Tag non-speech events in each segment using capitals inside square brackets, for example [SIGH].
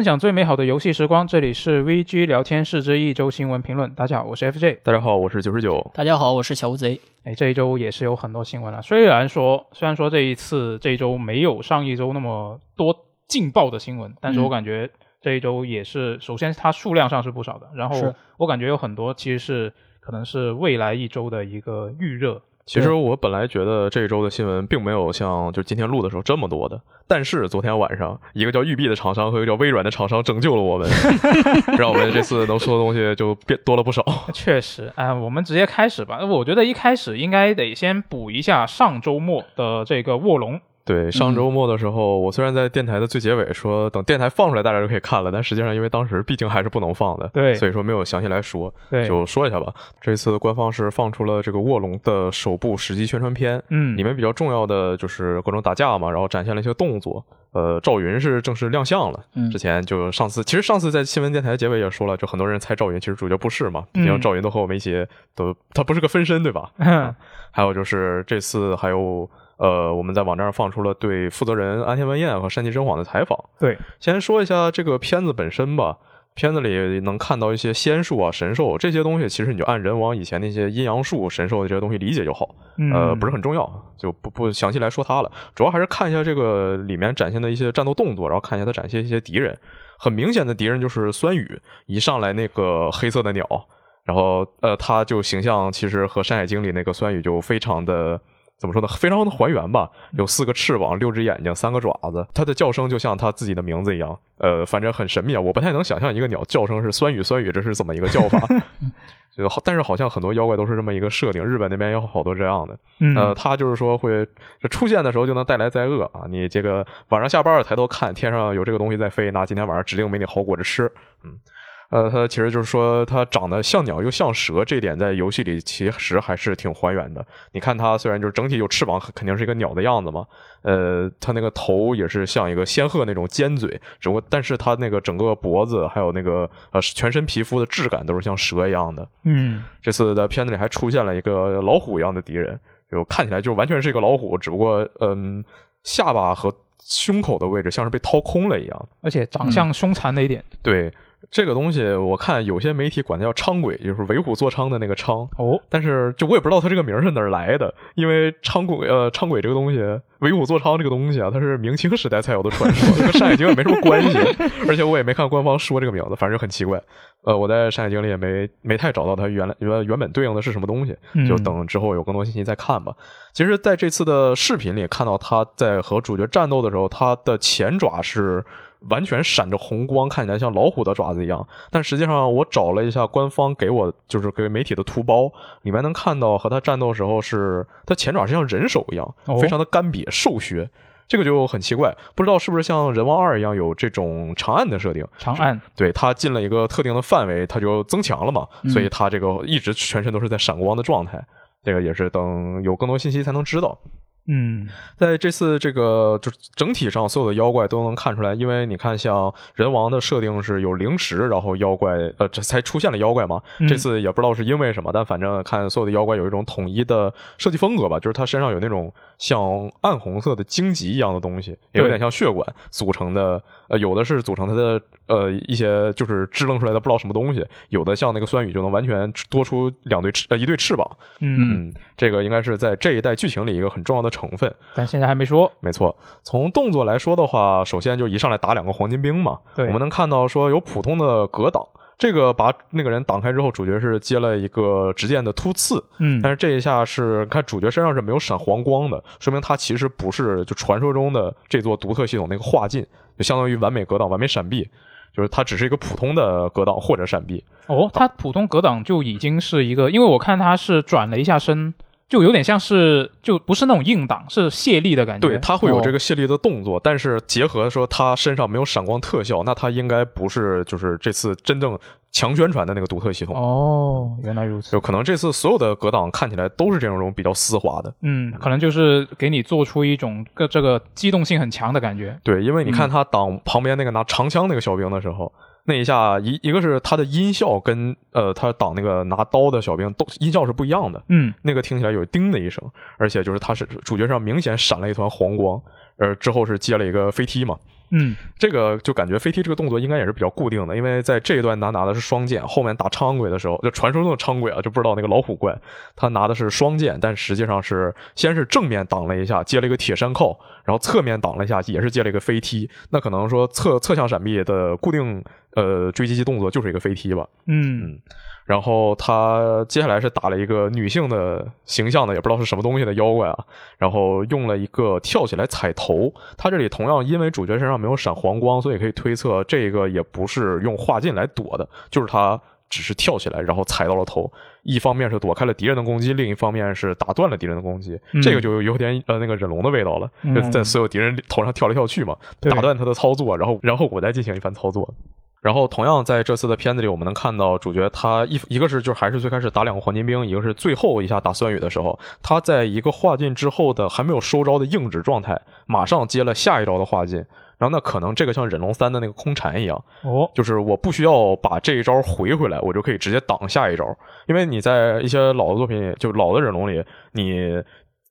分享最美好的游戏时光，这里是 VG 聊天室之一周新闻评论。大家好，我是 FJ。大家好，我是九十九。大家好，我是小乌贼。哎，这一周也是有很多新闻了。虽然说，虽然说这一次这一周没有上一周那么多劲爆的新闻，但是我感觉这一周也是，首先它数量上是不少的，然后我感觉有很多其实是可能是未来一周的一个预热。其实我本来觉得这一周的新闻并没有像就今天录的时候这么多的，但是昨天晚上一个叫育碧的厂商和一个叫微软的厂商拯救了我们，[LAUGHS] 让我们这次能说的东西就变多了不少。[LAUGHS] 确实，哎，我们直接开始吧。我觉得一开始应该得先补一下上周末的这个卧龙。对，上周末的时候，我虽然在电台的最结尾说等电台放出来大家就可以看了，但实际上因为当时毕竟还是不能放的，对，所以说没有详细来说，对，就说一下吧。这次官方是放出了这个卧龙的首部实际宣传片，嗯，里面比较重要的就是各种打架嘛，然后展现了一些动作。呃，赵云是正式亮相了，之前就上次，其实上次在新闻电台结尾也说了，就很多人猜赵云其实主角不是嘛，毕竟赵云都和我们一起，都他不是个分身对吧？还有就是这次还有。呃，我们在网站上放出了对负责人安田文彦和山崎真晃的采访。对，先说一下这个片子本身吧。片子里能看到一些仙术啊、神兽这些东西，其实你就按人王以前那些阴阳术、神兽的这些东西理解就好。呃，不是很重要，就不不详细来说它了。主要还是看一下这个里面展现的一些战斗动作，然后看一下它展现一些敌人。很明显的敌人就是酸雨，一上来那个黑色的鸟，然后呃，它就形象其实和《山海经》里那个酸雨就非常的。怎么说呢？非常的还原吧，有四个翅膀，六只眼睛，三个爪子。它的叫声就像它自己的名字一样，呃，反正很神秘啊。我不太能想象一个鸟叫声是酸雨酸雨，这是怎么一个叫法？[LAUGHS] 就好，但是好像很多妖怪都是这么一个设定。日本那边有好多这样的，呃，它就是说会出现的时候就能带来灾厄啊。你这个晚上下班了抬头看天上有这个东西在飞，那今天晚上指定没你好果子吃。嗯。呃，它其实就是说，它长得像鸟又像蛇，这点在游戏里其实还是挺还原的。你看它虽然就是整体有翅膀，肯定是一个鸟的样子嘛。呃，它那个头也是像一个仙鹤那种尖嘴，只不过但是它那个整个脖子还有那个呃全身皮肤的质感都是像蛇一样的。嗯，这次在片子里还出现了一个老虎一样的敌人，就看起来就完全是一个老虎，只不过嗯下巴和胸口的位置像是被掏空了一样，而且长相凶残了一点。对。这个东西我看有些媒体管它叫伥鬼，就是为虎作伥的那个伥哦。但是就我也不知道它这个名是哪儿来的，因为伥鬼呃伥鬼这个东西，为虎作伥这个东西啊，它是明清时代才有的传说，跟山海经也没什么关系。[LAUGHS] 而且我也没看官方说这个名字，反正就很奇怪。呃，我在山海经里也没没太找到它原来原原本对应的是什么东西，就等之后有更多信息再看吧。其实在这次的视频里看到他在和主角战斗的时候，他的前爪是。完全闪着红光，看起来像老虎的爪子一样。但实际上，我找了一下官方给我就是给媒体的图包，里面能看到和他战斗时候是他前爪是像人手一样，非常的干瘪瘦削。这个就很奇怪，不知道是不是像人王二一样有这种长按的设定。长按，对它进了一个特定的范围，它就增强了嘛，所以它这个一直全身都是在闪光的状态。这个也是等有更多信息才能知道。嗯，在这次这个就整体上，所有的妖怪都能看出来，因为你看，像人王的设定是有灵石，然后妖怪呃这才出现了妖怪嘛。这次也不知道是因为什么，但反正看所有的妖怪有一种统一的设计风格吧，就是他身上有那种像暗红色的荆棘一样的东西，也有点像血管组成的。呃，有的是组成它的呃一些就是支棱出来的不知道什么东西，有的像那个酸雨就能完全多出两对翅呃一对翅膀。嗯，这个应该是在这一代剧情里一个很重要的。成分，但现在还没说。没错，从动作来说的话，首先就一上来打两个黄金兵嘛。对，我们能看到说有普通的格挡，这个把那个人挡开之后，主角是接了一个直剑的突刺。嗯，但是这一下是看主角身上是没有闪黄光的，说明他其实不是就传说中的这座独特系统那个化境，就相当于完美格挡、完美闪避，就是他只是一个普通的格挡或者闪避。哦，他普通格挡就已经是一个，因为我看他是转了一下身。就有点像是，就不是那种硬挡，是卸力的感觉。对，它会有这个卸力的动作，但是结合说他身上没有闪光特效，那他应该不是就是这次真正强宣传的那个独特系统。哦，原来如此。就可能这次所有的格挡看起来都是这种比较丝滑的。嗯，可能就是给你做出一种个这个机动性很强的感觉。对，因为你看他挡旁边那个拿长枪那个小兵的时候。那一下一一个是他的音效跟呃他挡那个拿刀的小兵都音效是不一样的，嗯，那个听起来有叮的一声，而且就是他是主角上明显闪了一团黄光，呃之后是接了一个飞踢嘛，嗯，这个就感觉飞踢这个动作应该也是比较固定的，因为在这一段他拿的是双剑，后面打苍鬼的时候，就传说中的苍鬼啊，就不知道那个老虎怪，他拿的是双剑，但实际上是先是正面挡了一下，接了一个铁山靠，然后侧面挡了一下，也是接了一个飞踢。那可能说侧侧向闪避的固定呃追击机动作就是一个飞踢吧。嗯。然后他接下来是打了一个女性的形象的，也不知道是什么东西的妖怪啊。然后用了一个跳起来踩头。他这里同样因为主角身上没有闪黄光，所以可以推测这个也不是用化劲来躲的，就是他只是跳起来然后踩到了头。一方面是躲开了敌人的攻击，另一方面是打断了敌人的攻击。这个就有点呃那个忍龙的味道了，在所有敌人头上跳来跳去嘛，打断他的操作，然后然后我再进行一番操作。然后，同样在这次的片子里，我们能看到主角他一一个是就还是最开始打两个黄金兵，一个是最后一下打酸雨的时候，他在一个化劲之后的还没有收招的硬直状态，马上接了下一招的化劲。然后那可能这个像忍龙三的那个空蝉一样，哦，就是我不需要把这一招回回来，我就可以直接挡下一招。因为你在一些老的作品里，就老的忍龙里，你。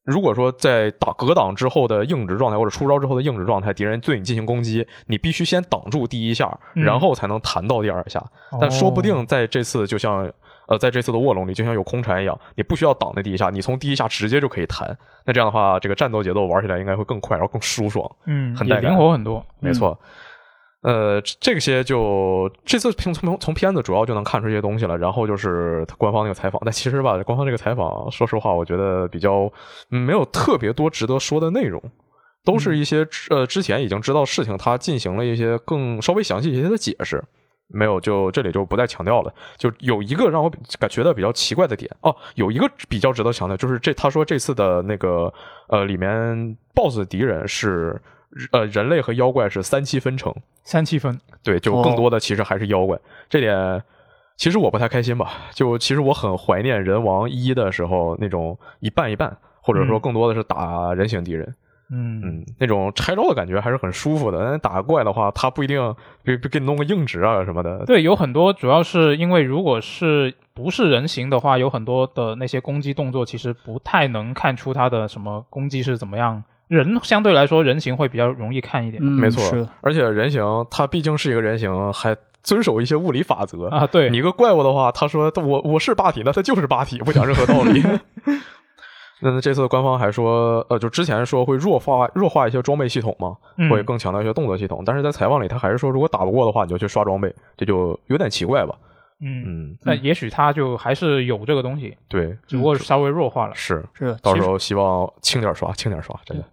如果说在打格挡之后的硬直状态，或者出招之后的硬直状态，敌人对你进行攻击，你必须先挡住第一下，然后才能弹到第二下。但说不定在这次，就像呃，在这次的卧龙里，就像有空蝉一样，你不需要挡那第一下，你从第一下直接就可以弹。那这样的话，这个战斗节奏玩起来应该会更快，然后更舒爽，嗯，很带灵活很多，没错。呃，这些就这次从从从片子主要就能看出一些东西了。然后就是官方那个采访，但其实吧，官方这个采访，说实话，我觉得比较没有特别多值得说的内容，都是一些呃之前已经知道事情，他进行了一些更稍微详细一些的解释。没有，就这里就不再强调了。就有一个让我感觉得比较奇怪的点哦，有一个比较值得强调，就是这他说这次的那个呃里面 BOSS 敌人是。呃，人类和妖怪是三七分成，三七分，对，就更多的其实还是妖怪。这点其实我不太开心吧？就其实我很怀念人王一的时候那种一半一半，或者说更多的是打人形敌人，嗯嗯，那种拆招的感觉还是很舒服的。但打怪的话，他不一定给给你弄个硬直啊什么的。对，有很多主要是因为如果是不是人形的话，有很多的那些攻击动作其实不太能看出他的什么攻击是怎么样。人相对来说，人形会比较容易看一点，没错。而且人形它毕竟是一个人形，还遵守一些物理法则啊。对你一个怪物的话，他说我我是霸体，那他就是霸体，不讲任何道理。[LAUGHS] 那这次官方还说，呃，就之前说会弱化弱化一些装备系统嘛，会更强调一些动作系统。但是在采访里，他还是说，如果打不过的话，你就去刷装备，这就有点奇怪吧。嗯嗯，那也许他就还是有这个东西，对，只不过稍微弱化了。是是，到时候希望轻点刷，轻点刷，真的。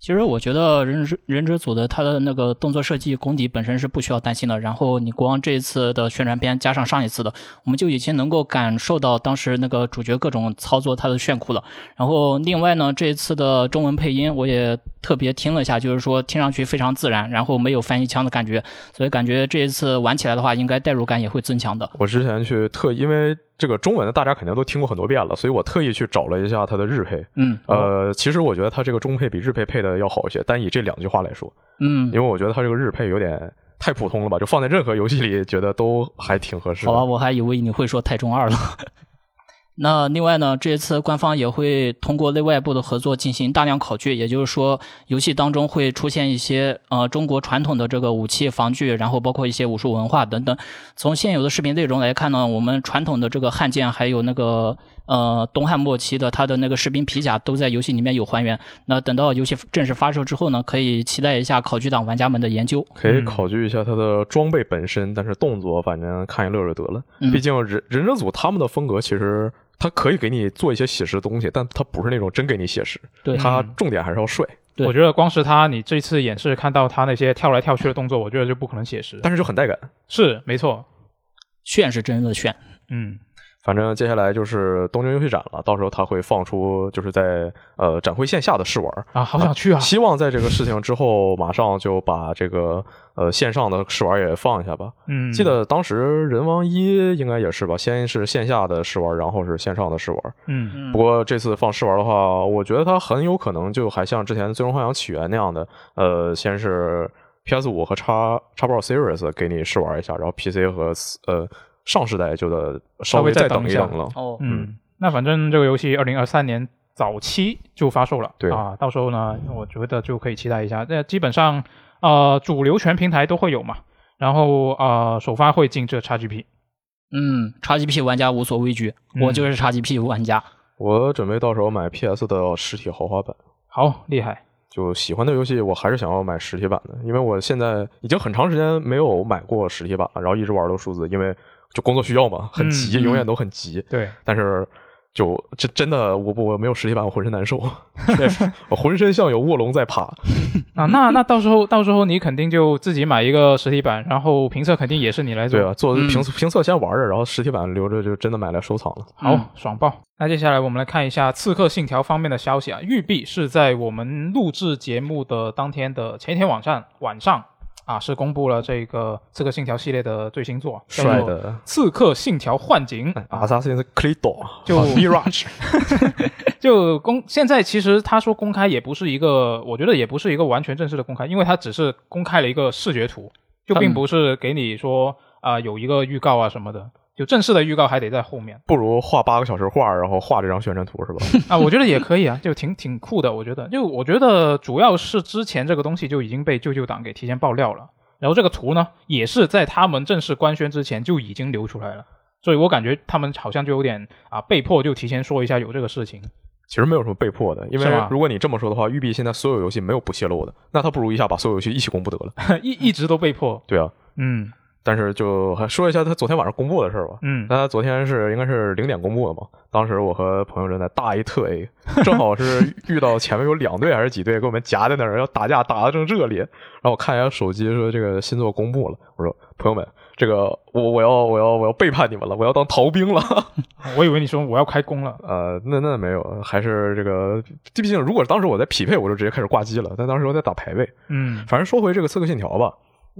其实我觉得忍者忍者组的他的那个动作设计功底本身是不需要担心的。然后你光这一次的宣传片加上上一次的，我们就已经能够感受到当时那个主角各种操作他的炫酷了。然后另外呢，这一次的中文配音我也特别听了一下，就是说听上去非常自然，然后没有翻译腔的感觉，所以感觉这一次玩起来的话，应该代入感也会增强的。我之前去特因为。这个中文的大家肯定都听过很多遍了，所以我特意去找了一下它的日配。嗯，呃，其实我觉得它这个中配比日配配的要好一些。单以这两句话来说，嗯，因为我觉得它这个日配有点太普通了吧，就放在任何游戏里，觉得都还挺合适。好吧，我还以为你会说太中二了。那另外呢，这一次官方也会通过内外部的合作进行大量考据，也就是说，游戏当中会出现一些呃中国传统的这个武器防具，然后包括一些武术文化等等。从现有的视频内容来看呢，我们传统的这个汉剑还有那个呃东汉末期的它的那个士兵皮甲都在游戏里面有还原。那等到游戏正式发售之后呢，可以期待一下考据党玩家们的研究。可以考据一下它的装备本身，但是动作反正看一乐就得了。毕竟忍忍者组他们的风格其实。他可以给你做一些写实的东西，但他不是那种真给你写实。对，他重点还是要帅。我觉得光是他，你这次演示看到他那些跳来跳去的动作，我觉得就不可能写实。但是就很带感。是，没错，炫是真的炫。嗯。反正接下来就是东京游戏展了，到时候他会放出就是在呃展会线下的试玩啊，好想去啊！希望在这个事情之后，马上就把这个呃线上的试玩也放一下吧。嗯，记得当时人王一应该也是吧，先是线下的试玩，然后是线上的试玩。嗯，不过这次放试玩的话，我觉得它很有可能就还像之前《最终幻想起源》那样的，呃，先是 PS 五和叉叉 box series 给你试玩一下，然后 PC 和呃。上世代就得稍微再等一等了。哦，嗯，那反正这个游戏二零二三年早期就发售了，对啊，到时候呢，我觉得就可以期待一下。那基本上，呃，主流全平台都会有嘛。然后呃，首发会进这 XGP。嗯，XGP 玩家无所畏惧，我就是 XGP 玩家。我准备到时候买 PS 的实体豪华版。好厉害！就喜欢的游戏，我还是想要买实体版的，因为我现在已经很长时间没有买过实体版了，然后一直玩的数字，因为就工作需要嘛，很急，永远都很急。对，但是。就这真的，我不我没有实体版，我浑身难受，[LAUGHS] 我浑身像有卧龙在爬 [LAUGHS] 啊！那那到时候到时候你肯定就自己买一个实体版，然后评测肯定也是你来做。对啊，做评测评测先玩着，然后实体版留着就真的买来收藏了。好，爽爆！那接下来我们来看一下《刺客信条》方面的消息啊，育碧是在我们录制节目的当天的前一天晚上晚上。啊，是公布了这个《刺客信条》系列的最新作，帅的《刺客信条：幻景》。阿萨辛克里多就 Mirage，[LAUGHS] [LAUGHS] 就公现在其实他说公开也不是一个，我觉得也不是一个完全正式的公开，因为他只是公开了一个视觉图，就并不是给你说啊有一个预告啊什么的。就正式的预告还得在后面，不如画八个小时画，然后画这张宣传图是吧？[LAUGHS] 啊，我觉得也可以啊，就挺挺酷的。我觉得，就我觉得主要是之前这个东西就已经被舅舅党给提前爆料了，然后这个图呢，也是在他们正式官宣之前就已经流出来了，所以我感觉他们好像就有点啊被迫就提前说一下有这个事情。其实没有什么被迫的，因为如果你这么说的话，育碧现在所有游戏没有不泄露的，那他不如一下把所有游戏一起公布得了。[LAUGHS] 一一直都被迫。对啊，嗯。但是就还说一下他昨天晚上公布的事儿吧。嗯，他昨天是应该是零点公布的嘛。当时我和朋友正在大 A 特 A，[LAUGHS] 正好是遇到前面有两队还是几队给我们夹在那儿要打架，打的正热烈。然后我看一下手机，说这个新作公布了。我说朋友们，这个我我要我要我要背叛你们了，我要当逃兵了。[LAUGHS] 我以为你说我要开工了。呃，那那没有，还是这个，毕竟如果当时我在匹配，我就直接开始挂机了。但当时我在打排位。嗯，反正说回这个刺客信条吧。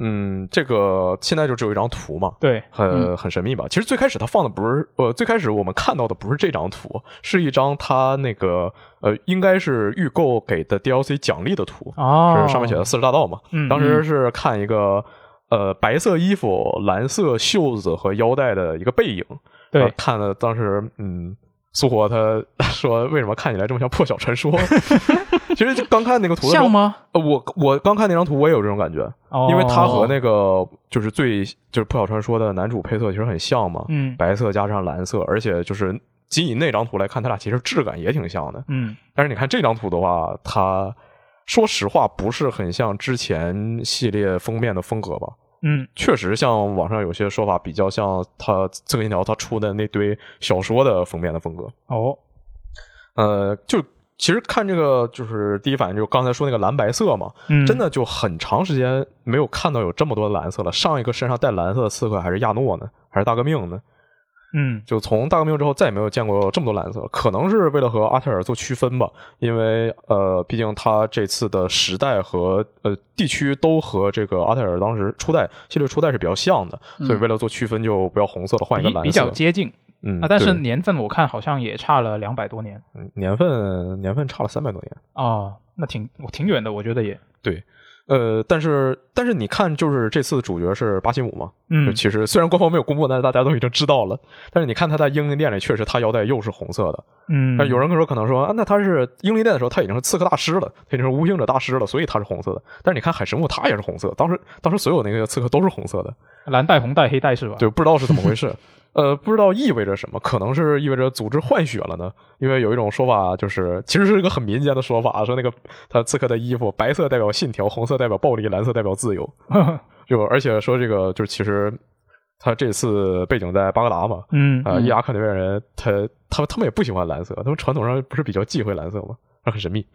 嗯，这个现在就只有一张图嘛，对，很很神秘吧？其实最开始他放的不是，呃，最开始我们看到的不是这张图，是一张他那个呃，应该是预购给的 DLC 奖励的图，是上面写的四十大盗嘛。当时是看一个呃白色衣服、蓝色袖子和腰带的一个背影，对，看的当时嗯。苏活他 [LAUGHS] 说：“为什么看起来这么像破晓传说？[LAUGHS] 其实刚看那个图像吗？呃，我我刚看那张图，我也有这种感觉，因为他和那个就是最就是破晓传说的男主配色其实很像嘛，嗯，白色加上蓝色，而且就是仅以那张图来看，他俩其实质感也挺像的，嗯。但是你看这张图的话，它说实话不是很像之前系列封面的风格吧？”嗯，确实，像网上有些说法比较像他《刺客信条》他出的那堆小说的封面的风格哦。呃，就其实看这个，就是第一反应就是刚才说那个蓝白色嘛，真的就很长时间没有看到有这么多蓝色了。上一个身上带蓝色的刺客还是亚诺呢，还是大革命呢？嗯，就从大革命之后再也没有见过这么多蓝色，可能是为了和阿泰尔做区分吧，因为呃，毕竟他这次的时代和呃地区都和这个阿泰尔当时初代系列初代是比较像的，所以为了做区分就不要红色了，换一个蓝色，比较接近。嗯啊，但是年份我看好像也差了两百多年，年份年份差了三百多年。哦，那挺挺远的，我觉得也。对。呃，但是但是你看，就是这次的主角是巴西姆嘛？嗯，其实虽然官方没有公布，但是大家都已经知道了。但是你看他在英灵殿里，确实他腰带又是红色的。嗯，但有人说可能说啊，那他是英灵殿的时候，他已经是刺客大师了，他已经是无形者大师了，所以他是红色的。但是你看海神木，他也是红色。当时当时所有那个刺客都是红色的，蓝带、红带、黑带是吧？对，不知道是怎么回事。[LAUGHS] 呃，不知道意味着什么，可能是意味着组织换血了呢。因为有一种说法，就是其实是一个很民间的说法，说那个他刺客的衣服，白色代表信条，红色代表暴力，蓝色代表自由。就而且说这个，就是其实他这次背景在巴格达嘛，嗯，啊，伊拉克那边人，他他他们也不喜欢蓝色，他们传统上不是比较忌讳蓝色吗？很神秘，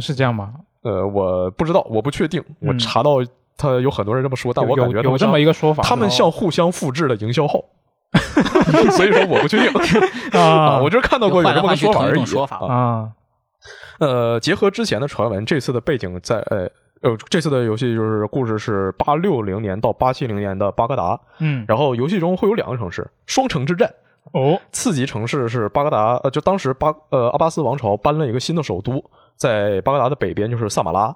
是这样吗？呃，我不知道，我不确定，我查到他有很多人这么说，但我感觉有这么一个说法，他们像互相复制的营销号。[LAUGHS] 所以说我不确定。[LAUGHS] 啊，我就是看到过有这么个说法而已。啊。呃，结合之前的传闻，这次的背景在呃呃，这次的游戏就是故事是八六零年到八七零年的巴格达，嗯，然后游戏中会有两个城市双城之战哦，次级城市是巴格达，呃，就当时巴呃阿巴斯王朝搬了一个新的首都，在巴格达的北边就是萨马拉。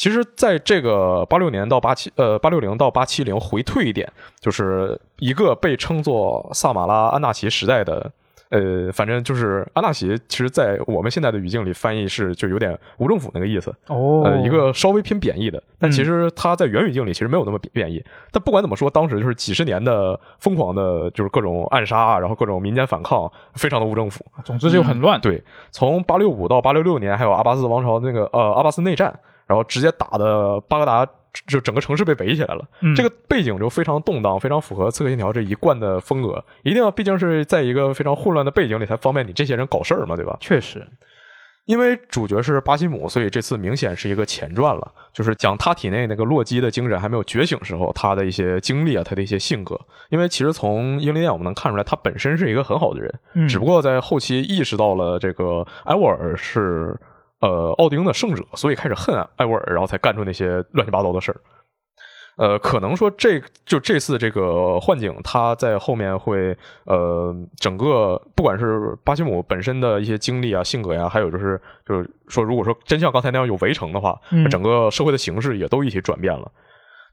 其实，在这个八六年到八七，呃，八六零到八七零回退一点，就是一个被称作萨马拉安纳奇时代的，呃，反正就是安纳奇，其实，在我们现在的语境里翻译是就有点无政府那个意思哦，呃，一个稍微偏贬义的，但其实它在原语境里其实没有那么贬义。但不管怎么说，当时就是几十年的疯狂的，就是各种暗杀，然后各种民间反抗，非常的无政府。总之就很乱。对，从八六五到八六六年，还有阿巴斯王朝那个呃阿巴斯内战，然后直接打的巴格达。就整个城市被围起来了，这个背景就非常动荡，非常符合《刺客信条》这一贯的风格。一定要，毕竟是在一个非常混乱的背景里，才方便你这些人搞事儿嘛，对吧？确实，因为主角是巴西姆，所以这次明显是一个前传了，就是讲他体内那个洛基的精神还没有觉醒时候，他的一些经历啊，他的一些性格。因为其实从英灵殿我们能看出来，他本身是一个很好的人，只不过在后期意识到了这个埃沃尔是。呃，奥丁的圣者，所以开始恨艾沃尔，然后才干出那些乱七八糟的事儿。呃，可能说这就这次这个幻景，他在后面会呃，整个不管是巴西姆本身的一些经历啊、性格呀，还有就是就是说，如果说真像刚才那样有围城的话，整个社会的形势也都一起转变了。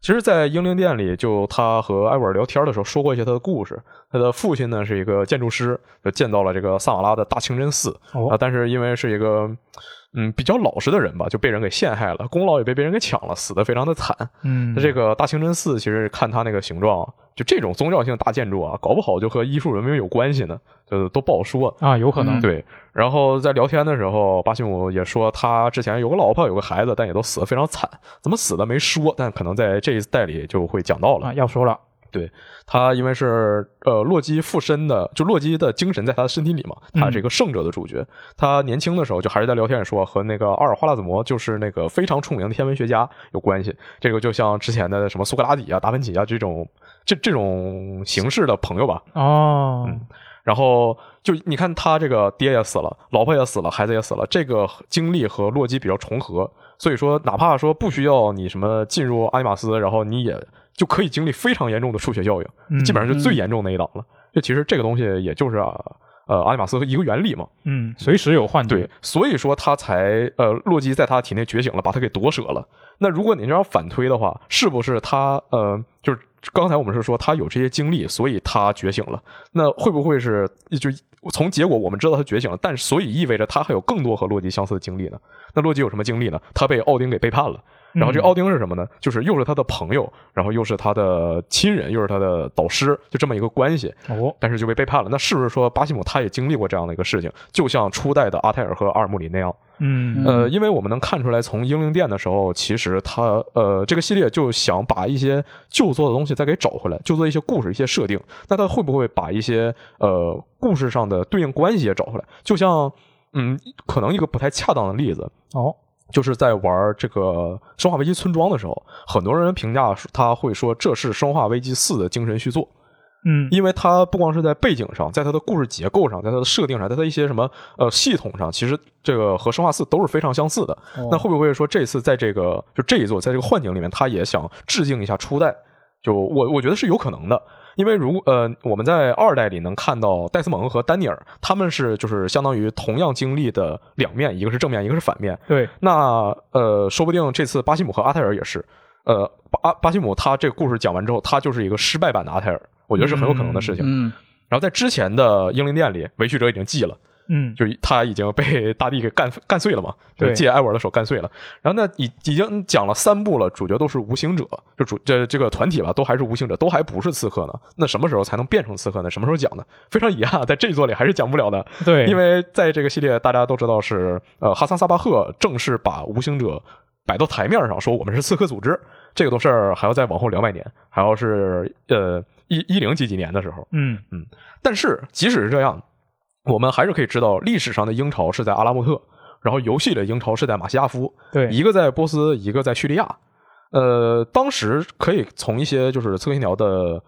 其实，在英灵殿里，就他和艾沃尔聊天的时候，说过一些他的故事。他的父亲呢是一个建筑师，就建造了这个萨瓦拉的大清真寺啊，但是因为是一个。嗯，比较老实的人吧，就被人给陷害了，功劳也被别人给抢了，死的非常的惨。嗯，这个大清真寺其实看它那个形状，就这种宗教性大建筑啊，搞不好就和医术文明有关系呢，就都不好说啊，有可能。对，然后在聊天的时候，巴西姆也说他之前有个老婆，有个孩子，但也都死的非常惨，怎么死的没说，但可能在这一代里就会讲到了，要说了。对他，因为是呃洛基附身的，就洛基的精神在他的身体里嘛，他是一个圣者的主角。他年轻的时候就还是在聊天说和那个阿尔花剌子模，就是那个非常出名的天文学家有关系。这个就像之前的什么苏格拉底啊、达芬奇啊这种这这种形式的朋友吧。哦，嗯，然后就你看他这个爹也死了，老婆也死了，孩子也死了，这个经历和洛基比较重合，所以说哪怕说不需要你什么进入阿尼玛斯，然后你也。就可以经历非常严重的数学效应，基本上就最严重那一档了。就其实这个东西也就是啊，呃，阿尼玛斯一个原理嘛，嗯，随时有幻觉，所以说他才呃，洛基在他体内觉醒了，把他给夺舍了。那如果你这样反推的话，是不是他呃，就是刚才我们是说他有这些经历，所以他觉醒了？那会不会是就从结果我们知道他觉醒了，但所以意味着他还有更多和洛基相似的经历呢？那洛基有什么经历呢？他被奥丁给背叛了。然后这奥丁是什么呢？就是又是他的朋友，然后又是他的亲人，又是他的导师，就这么一个关系。哦，但是就被背叛了。那是不是说巴西姆他也经历过这样的一个事情？就像初代的阿泰尔和阿尔穆林那样？嗯，呃，因为我们能看出来，从英灵殿的时候，其实他呃这个系列就想把一些旧作的东西再给找回来，旧做一些故事、一些设定。那他会不会把一些呃故事上的对应关系也找回来？就像嗯，可能一个不太恰当的例子哦。就是在玩这个《生化危机村庄》的时候，很多人评价他会说这是《生化危机四》的精神续作，嗯，因为它不光是在背景上，在它的故事结构上，在它的设定上，在它一些什么呃系统上，其实这个和《生化四》都是非常相似的。那会不会说这次在这个就这一座在这个幻境里面，他也想致敬一下初代？就我我觉得是有可能的。因为如呃，我们在二代里能看到戴斯蒙和丹尼尔，他们是就是相当于同样经历的两面，一个是正面，一个是反面。对，那呃，说不定这次巴西姆和阿泰尔也是，呃，巴巴西姆他这个故事讲完之后，他就是一个失败版的阿泰尔，我觉得是很有可能的事情。嗯，然后在之前的英灵殿里，维续者已经记了。嗯，就他已经被大地给干干碎了嘛，对，借艾文的手干碎了。然后呢，已已经讲了三部了，主角都是无形者，就主这这个团体吧，都还是无形者，都还不是刺客呢。那什么时候才能变成刺客呢？什么时候讲呢？非常遗憾，在这一座里还是讲不了的。对，因为在这个系列，大家都知道是呃哈桑萨巴赫正式把无形者摆到台面上，说我们是刺客组织。这个都事儿还要再往后两百年，还要是呃一一零几几年的时候。嗯嗯，但是即使是这样。我们还是可以知道，历史上的英朝是在阿拉木特，然后游戏的英朝是在马西亚夫，对，一个在波斯，一个在叙利亚。呃，当时可以从一些就是《刺客信条》的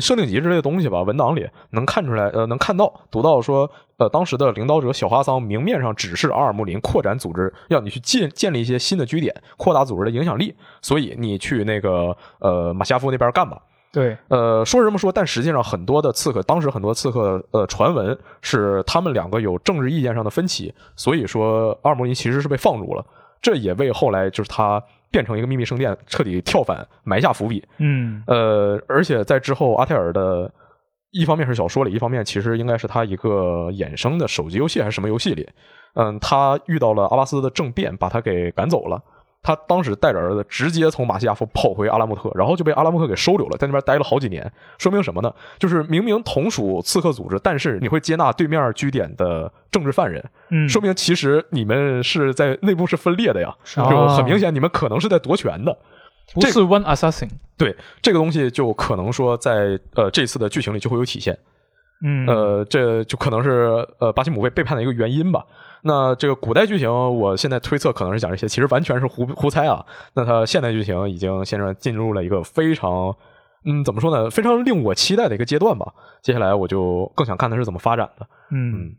设定集之类的东西吧，文档里能看出来，呃，能看到读到说，呃，当时的领导者小哈桑明面上指示阿尔穆林扩展组织，要你去建建立一些新的据点，扩大组织的影响力，所以你去那个呃马西亚夫那边干吧。对，呃，说是这么说，但实际上很多的刺客，当时很多刺客，呃，传闻是他们两个有政治意见上的分歧，所以说阿尔摩尼其实是被放逐了，这也为后来就是他变成一个秘密圣殿彻底跳反埋下伏笔。嗯，呃，而且在之后阿泰尔的一方面是小说里，一方面其实应该是他一个衍生的手机游戏还是什么游戏里，嗯，他遇到了阿巴斯的政变，把他给赶走了。他当时带着儿子直接从马西亚夫跑回阿拉木特，然后就被阿拉木特给收留了，在那边待了。好几年。说明什么呢？就是明明同属刺客组织，但是你会接纳对面据点的政治犯人，嗯，说明其实你们是在内部是分裂的呀，就很明显你们可能是在夺权的。不是 One Assassin，对这个东西就可能说在呃这次的剧情里就会有体现，嗯，呃，这就可能是呃巴西姆被背叛的一个原因吧。那这个古代剧情，我现在推测可能是讲这些，其实完全是胡胡猜啊。那它现代剧情已经现在进入了一个非常，嗯，怎么说呢？非常令我期待的一个阶段吧。接下来我就更想看它是怎么发展的。嗯，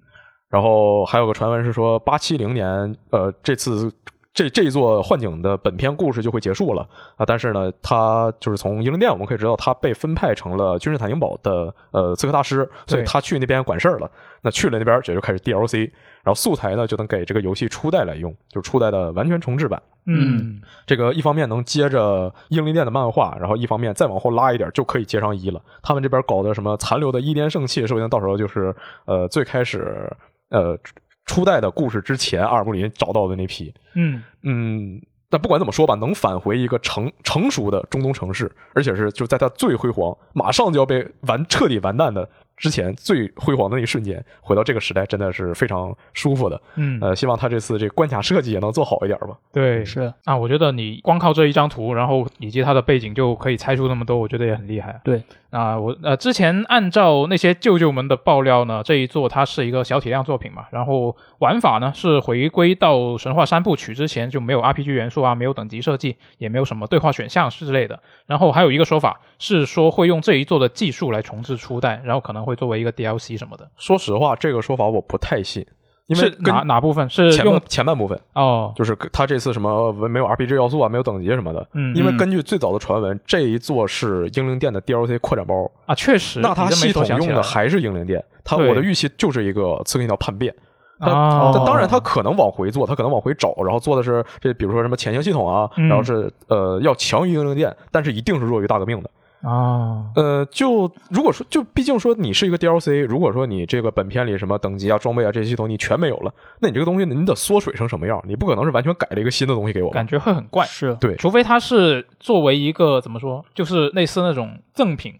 然后还有个传闻是说，八七零年，呃，这次。这这一座幻景的本片故事就会结束了啊！但是呢，他就是从英灵殿，我们可以知道他被分派成了君士坦丁堡的呃刺客大师，所以他去那边管事儿了。那去了那边，也就开始 DLC，然后素材呢就能给这个游戏初代来用，就是初代的完全重置版。嗯，这个一方面能接着英灵殿的漫画，然后一方面再往后拉一点就可以接上一了。他们这边搞的什么残留的伊甸圣器，说不定到时候就是呃最开始呃。初代的故事之前，阿尔布林找到的那批，嗯嗯，但不管怎么说吧，能返回一个成成熟的中东城市，而且是就在它最辉煌，马上就要被完彻底完蛋的。之前最辉煌的那一瞬间，回到这个时代真的是非常舒服的。嗯，呃，希望他这次这关卡设计也能做好一点吧。对，是啊，我觉得你光靠这一张图，然后以及它的背景就可以猜出那么多，我觉得也很厉害。对，啊，我呃之前按照那些舅舅们的爆料呢，这一座它是一个小体量作品嘛，然后玩法呢是回归到神话三部曲之前就没有 RPG 元素啊，没有等级设计，也没有什么对话选项之类的。然后还有一个说法是说会用这一座的技术来重置初代，然后可能会作为一个 DLC。什么的？说实话，这个说法我不太信，因为哪哪部分是用前半部分哦，就是他这次什么没有 RPG 要素啊，没有等级什么的。嗯，因为根据最早的传闻，这一座是英灵殿的 DLC 扩展包啊，确实。那它系统用的还是英灵殿，它我的预期就是一个刺客信条叛变。它当然它可能往回做，它可能往回找，然后做的是这，比如说什么潜行系统啊，然后是呃要强于英灵殿，但是一定是弱于大革命的。啊，呃，就如果说，就毕竟说你是一个 DLC，如果说你这个本片里什么等级啊、装备啊这些系统你全没有了，那你这个东西你得缩水成什么样？你不可能是完全改了一个新的东西给我，感觉会很怪。是对，除非它是作为一个怎么说，就是类似那种赠品。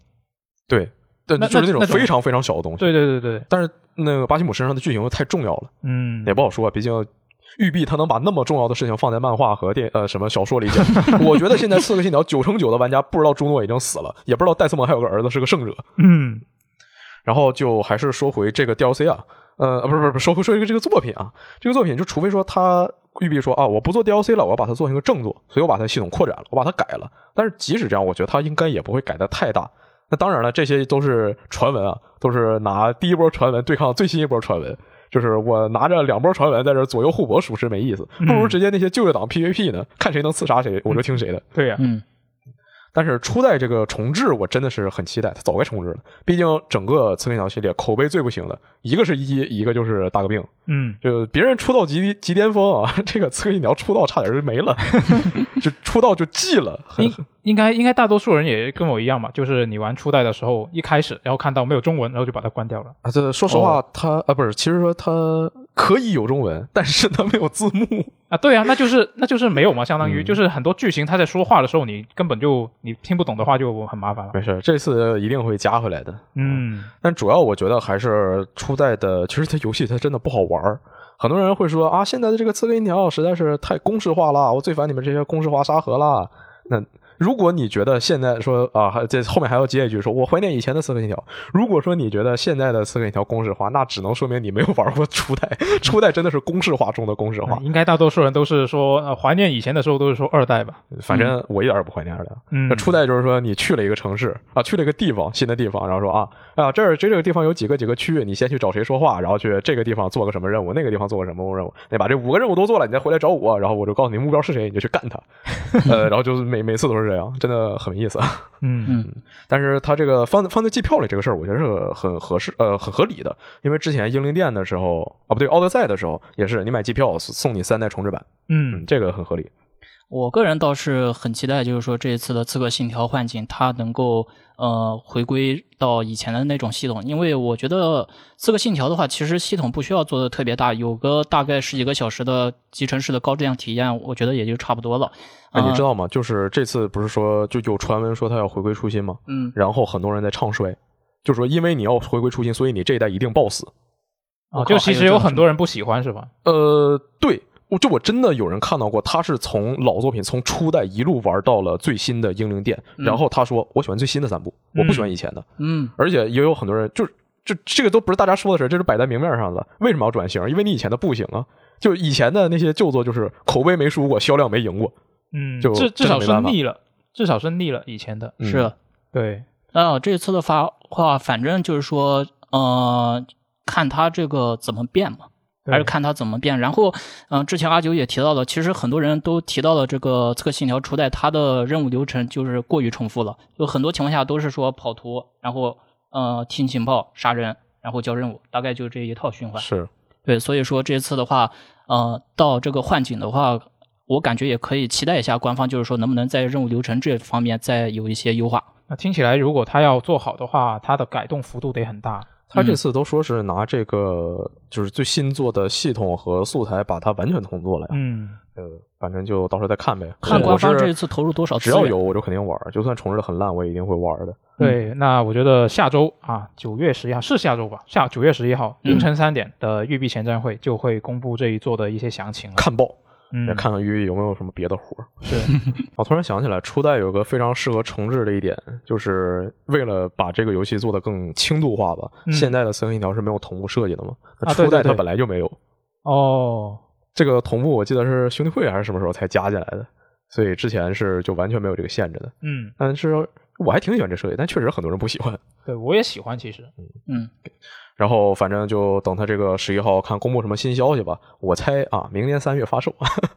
对，但就是那种非常非常小的东西。对对对对。但是那个巴西姆身上的剧情又太重要了，嗯，也不好说，毕竟。玉碧他能把那么重要的事情放在漫画和电呃什么小说里讲，我觉得现在刺客信条九成九的玩家不知道朱诺已经死了，也不知道戴斯蒙还有个儿子是个圣者。嗯，然后就还是说回这个 DLC 啊，呃，不是不是不是，说回说一个这个作品啊，这个作品就除非说他玉碧说啊，我不做 DLC 了，我要把它做成一个正作，所以我把它系统扩展了，我把它改了。但是即使这样，我觉得他应该也不会改的太大。那当然了，这些都是传闻啊，都是拿第一波传闻对抗最新一波传闻。就是我拿着两波传闻在这左右互搏，属实没意思。不如直接那些旧的党 PVP 呢？看谁能刺杀谁，我就听谁的。对呀，嗯。但是初代这个重置，我真的是很期待，它早该重置了。毕竟整个刺客信条系列口碑最不行的一个是一，一个就是大革命。嗯，就别人出道极极巅峰啊，[LAUGHS] 这个刺客信条出道差点就没了，[LAUGHS] 就出道就寂了。应应该应该大多数人也跟我一样吧，就是你玩初代的时候，一开始然后看到没有中文，然后就把它关掉了。啊，这说实话，它啊不是，其实说它。可以有中文，但是它没有字幕啊！对啊，那就是 [LAUGHS] 那就是没有嘛，相当于就是很多剧情他在说话的时候，你根本就你听不懂的话就很麻烦了。没事，这次一定会加回来的。嗯，但主要我觉得还是初代的，其实它游戏它真的不好玩很多人会说啊，现在的这个刺客信条实在是太公式化了，我最烦你们这些公式化沙盒了。那。如果你觉得现在说啊，还这后面还要接一句，说我怀念以前的刺客信条。如果说你觉得现在的刺客信条公式化，那只能说明你没有玩过初代。[LAUGHS] 初代真的是公式化中的公式化。应该大多数人都是说怀念以前的时候，都是说二代吧。反正我一点也不怀念二代。嗯，那初代就是说你去了一个城市啊，去了一个地方，新的地方，然后说啊啊这儿这这个地方有几个几个区域，你先去找谁说话，然后去这个地方做个什么任务，那个地方做个什么任务，你把这五个任务都做了，你再回来找我，然后我就告诉你目标是谁，你就去干他。呃，然后就是每每次都是这样，真的很。没意思啊，嗯嗯，但是他这个放放在机票里这个事儿，我觉得是很合适，呃，很合理的。因为之前英灵殿的时候啊，不对，奥德赛的时候也是，你买机票送你三代重置版，嗯，这个很合理。我个人倒是很期待，就是说这一次的《刺客信条：幻境》它能够呃回归到以前的那种系统，因为我觉得《刺客信条》的话，其实系统不需要做的特别大，有个大概十几个小时的集成式的高质量体验，我觉得也就差不多了。哎，你知道吗？就是这次不是说就有传闻说他要回归初心吗？嗯。然后很多人在唱衰，就说因为你要回归初心，所以你这一代一定爆死。啊，就其实有很多人不喜欢，是吧？呃，对。我就我真的有人看到过，他是从老作品从初代一路玩到了最新的英灵殿，然后他说我喜欢最新的三部，我不喜欢以前的。嗯，而且也有很多人，就就这个都不是大家说的事这是摆在明面上的。为什么要转型？因为你以前的不行啊，就以前的那些旧作就是口碑没输过，销量没赢过。嗯，就至至少是腻了，至少是腻了以前的。是，对。那这次的发话，反正就是说，呃，看他这个怎么变嘛。还是看他怎么变。然后，嗯，之前阿九也提到了，其实很多人都提到了这个《刺客信条：初代》，它的任务流程就是过于重复了，有很多情况下都是说跑图，然后呃听情报、杀人，然后交任务，大概就这一套循环。是对，所以说这次的话，呃，到这个幻景的话，我感觉也可以期待一下官方，就是说能不能在任务流程这方面再有一些优化。那听起来，如果他要做好的话，它的改动幅度得很大。他这次都说是拿这个就是最新做的系统和素材把它完全重做了呀。嗯，呃，反正就到时候再看呗。看官方这一次投入多少，只要有我就肯定玩，就算重置的很烂，我也一定会玩的。对，那我觉得下周啊，九月十一号是下周吧？下九月十一号凌晨三点的育碧前瞻会就会公布这一座的一些详情了。看报。嗯，看看鱼有没有什么别的活儿。是，[LAUGHS] 我突然想起来，初代有个非常适合重置的一点，就是为了把这个游戏做得更轻度化吧。现在的《刺客信条》是没有同步设计的嘛？初代它本来就没有。哦，这个同步我记得是兄弟会还是什么时候才加进来的，所以之前是就完全没有这个限制的。嗯，但是我还挺喜欢这设计，但确实很多人不喜欢。对我也喜欢，其实，嗯嗯。然后反正就等他这个十一号看公布什么新消息吧。我猜啊，明年三月发售。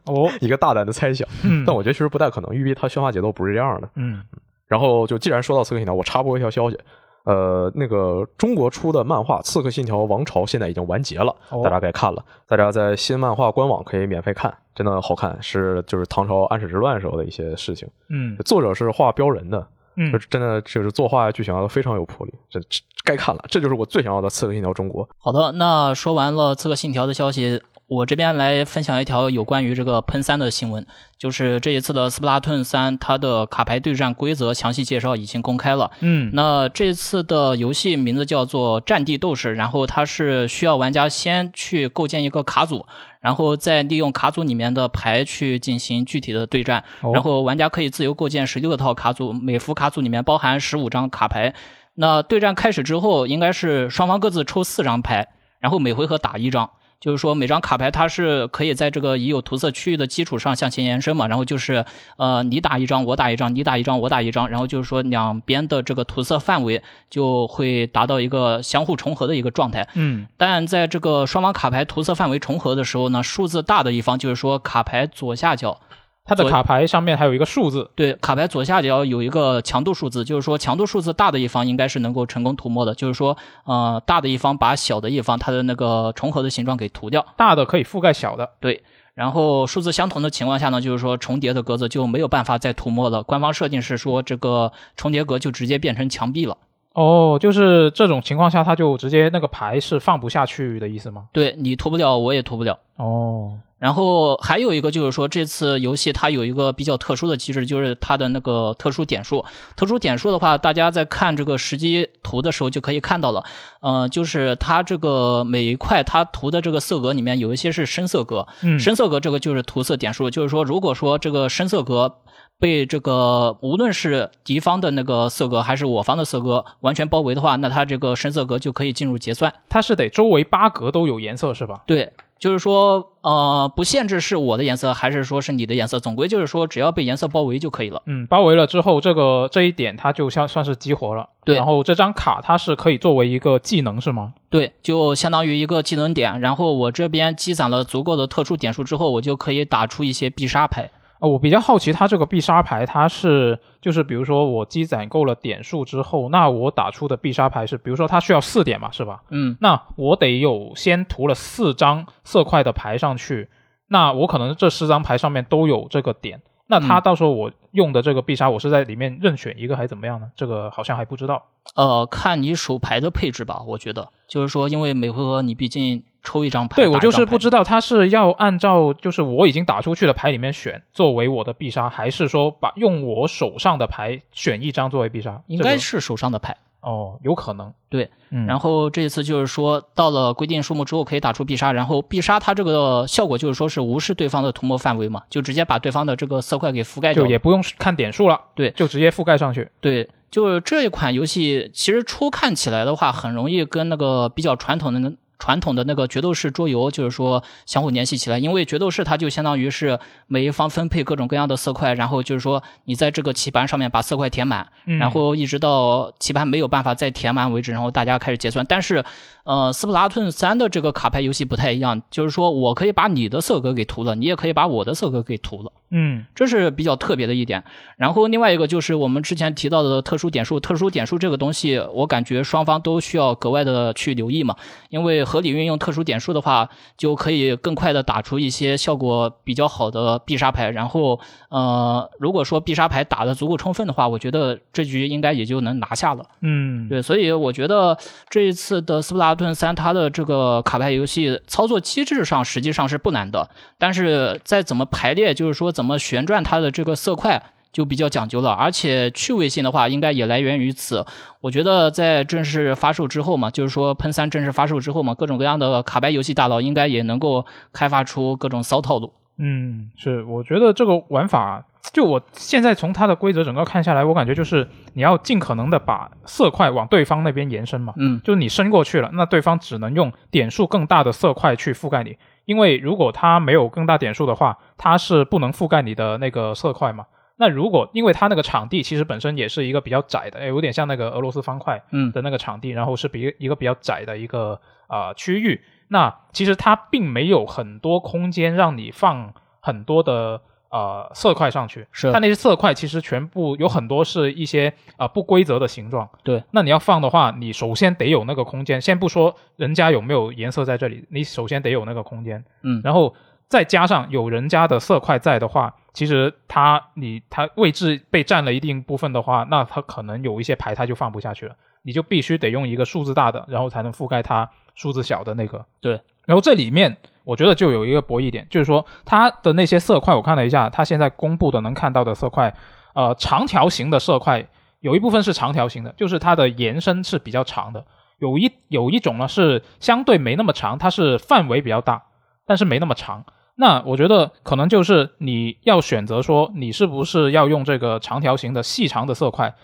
哦，[LAUGHS] 一个大胆的猜想。嗯，但我觉得其实不太可能，因为它宣发节奏不是这样的。嗯。然后就既然说到刺客信条，我插播一条消息。呃，那个中国出的漫画《刺客信条：王朝》现在已经完结了，大家该看了。大家在新漫画官网可以免费看，真的好看，是就是唐朝安史之乱时候的一些事情。嗯。作者是画标人的。嗯，真的就是作画剧情都非常有魄力，这该看了。这就是我最想要的《刺客信条：中国》。好的，那说完了《刺客信条》的消息，我这边来分享一条有关于这个喷三的新闻，就是这一次的《斯普拉顿三》它的卡牌对战规则详细介绍已经公开了。嗯，那这次的游戏名字叫做《战地斗士》，然后它是需要玩家先去构建一个卡组。然后再利用卡组里面的牌去进行具体的对战，然后玩家可以自由构建十六套卡组，每幅卡组里面包含十五张卡牌。那对战开始之后，应该是双方各自抽四张牌，然后每回合打一张。就是说，每张卡牌它是可以在这个已有涂色区域的基础上向前延伸嘛，然后就是呃，你打一张，我打一张，你打一张，我打一张，然后就是说两边的这个涂色范围就会达到一个相互重合的一个状态。嗯，但在这个双方卡牌涂色范围重合的时候呢，数字大的一方就是说卡牌左下角。它的卡牌上面还有一个数字，对，卡牌左下角有一个强度数字，就是说强度数字大的一方应该是能够成功涂抹的，就是说，呃，大的一方把小的一方它的那个重合的形状给涂掉，大的可以覆盖小的，对。然后数字相同的情况下呢，就是说重叠的格子就没有办法再涂抹了。官方设定是说这个重叠格就直接变成墙壁了。哦，就是这种情况下，它就直接那个牌是放不下去的意思吗？对你涂不了，我也涂不了。哦。然后还有一个就是说，这次游戏它有一个比较特殊的机制，就是它的那个特殊点数。特殊点数的话，大家在看这个实际图的时候就可以看到了。嗯，就是它这个每一块它涂的这个色格里面有一些是深色格，深色格这个就是涂色点数。就是说，如果说这个深色格被这个无论是敌方的那个色格还是我方的色格完全包围的话，那它这个深色格就可以进入结算。它是得周围八格都有颜色是吧？对。就是说，呃，不限制是我的颜色还是说是你的颜色，总归就是说只要被颜色包围就可以了。嗯，包围了之后，这个这一点它就像算是激活了。对，然后这张卡它是可以作为一个技能是吗？对，就相当于一个技能点。然后我这边积攒了足够的特殊点数之后，我就可以打出一些必杀牌。呃，我比较好奇，它这个必杀牌，它是就是比如说我积攒够了点数之后，那我打出的必杀牌是，比如说它需要四点嘛，是吧？嗯，那我得有先涂了四张色块的牌上去，那我可能这四张牌上面都有这个点，那它到时候我用的这个必杀，我是在里面任选一个还是怎么样呢？这个好像还不知道。呃，看你手牌的配置吧，我觉得就是说，因为每回合你毕竟抽一张牌，对我就是不知道他是要按照就是我已经打出去的牌里面选作为我的必杀，还是说把用我手上的牌选一张作为必杀？应该是手上的牌。哦，有可能对，然后这一次就是说到了规定数目之后可以打出必杀，然后必杀它这个效果就是说是无视对方的涂抹范围嘛，就直接把对方的这个色块给覆盖掉，就也不用看点数了，对，就直接覆盖上去。对，就这一款游戏其实初看起来的话，很容易跟那个比较传统的。传统的那个决斗士桌游，就是说相互联系起来，因为决斗士它就相当于是每一方分配各种各样的色块，然后就是说你在这个棋盘上面把色块填满，然后一直到棋盘没有办法再填满为止，然后大家开始结算。但是，呃，斯普拉顿三的这个卡牌游戏不太一样，就是说我可以把你的色格给涂了，你也可以把我的色格给涂了。嗯，这是比较特别的一点。然后另外一个就是我们之前提到的特殊点数，特殊点数这个东西，我感觉双方都需要格外的去留意嘛，因为合理运用特殊点数的话，就可以更快的打出一些效果比较好的必杀牌。然后，呃，如果说必杀牌打的足够充分的话，我觉得这局应该也就能拿下了。嗯，对，所以我觉得这一次的斯普拉顿三，它的这个卡牌游戏操作机制上实际上是不难的，但是在怎么排列，就是说。怎么旋转它的这个色块就比较讲究了，而且趣味性的话，应该也来源于此。我觉得在正式发售之后嘛，就是说喷三正式发售之后嘛，各种各样的卡牌游戏大佬应该也能够开发出各种骚套路。嗯，是，我觉得这个玩法，就我现在从它的规则整个看下来，我感觉就是你要尽可能的把色块往对方那边延伸嘛。嗯，就是你伸过去了，那对方只能用点数更大的色块去覆盖你。因为如果它没有更大点数的话，它是不能覆盖你的那个色块嘛。那如果因为它那个场地其实本身也是一个比较窄的，有点像那个俄罗斯方块的那个场地，然后是比一个比较窄的一个啊区域。那其实它并没有很多空间让你放很多的。呃，色块上去，是它那些色块其实全部有很多是一些啊不规则的形状。对，那你要放的话，你首先得有那个空间。先不说人家有没有颜色在这里，你首先得有那个空间。嗯，然后再加上有人家的色块在的话，其实它你它位置被占了一定部分的话，那它可能有一些牌它就放不下去了，你就必须得用一个数字大的，然后才能覆盖它数字小的那个。对，然后这里面。我觉得就有一个博弈点，就是说它的那些色块，我看了一下，它现在公布的能看到的色块，呃，长条形的色块有一部分是长条形的，就是它的延伸是比较长的。有一有一种呢是相对没那么长，它是范围比较大，但是没那么长。那我觉得可能就是你要选择说，你是不是要用这个长条形的细长的色块，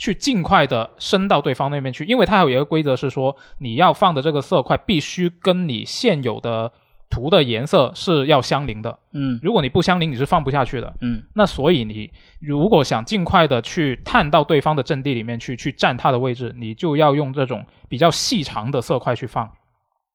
去尽快的伸到对方那边去，因为它有一个规则是说，你要放的这个色块必须跟你现有的。图的颜色是要相邻的，嗯，如果你不相邻，你是放不下去的，嗯，那所以你如果想尽快的去探到对方的阵地里面去，去占他的位置，你就要用这种比较细长的色块去放，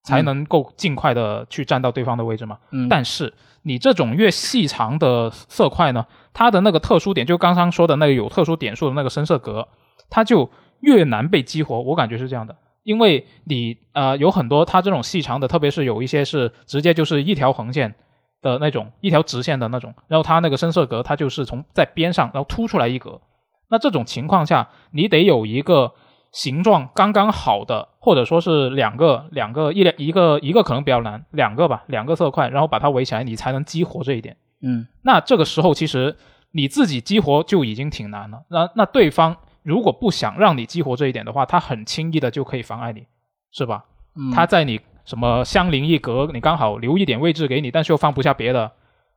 才能够尽快的去占到对方的位置嘛。嗯，但是你这种越细长的色块呢，它的那个特殊点，就刚刚说的那个有特殊点数的那个深色格，它就越难被激活，我感觉是这样的。因为你呃有很多它这种细长的，特别是有一些是直接就是一条横线的那种，一条直线的那种，然后它那个深色格它就是从在边上然后凸出来一格，那这种情况下你得有一个形状刚刚好的，或者说是两个两个一两一个一个可能比较难，两个吧两个色块，然后把它围起来，你才能激活这一点。嗯，那这个时候其实你自己激活就已经挺难了，那那对方。如果不想让你激活这一点的话，他很轻易的就可以妨碍你，是吧？他在你什么相邻一格，你刚好留一点位置给你，但是又放不下别的，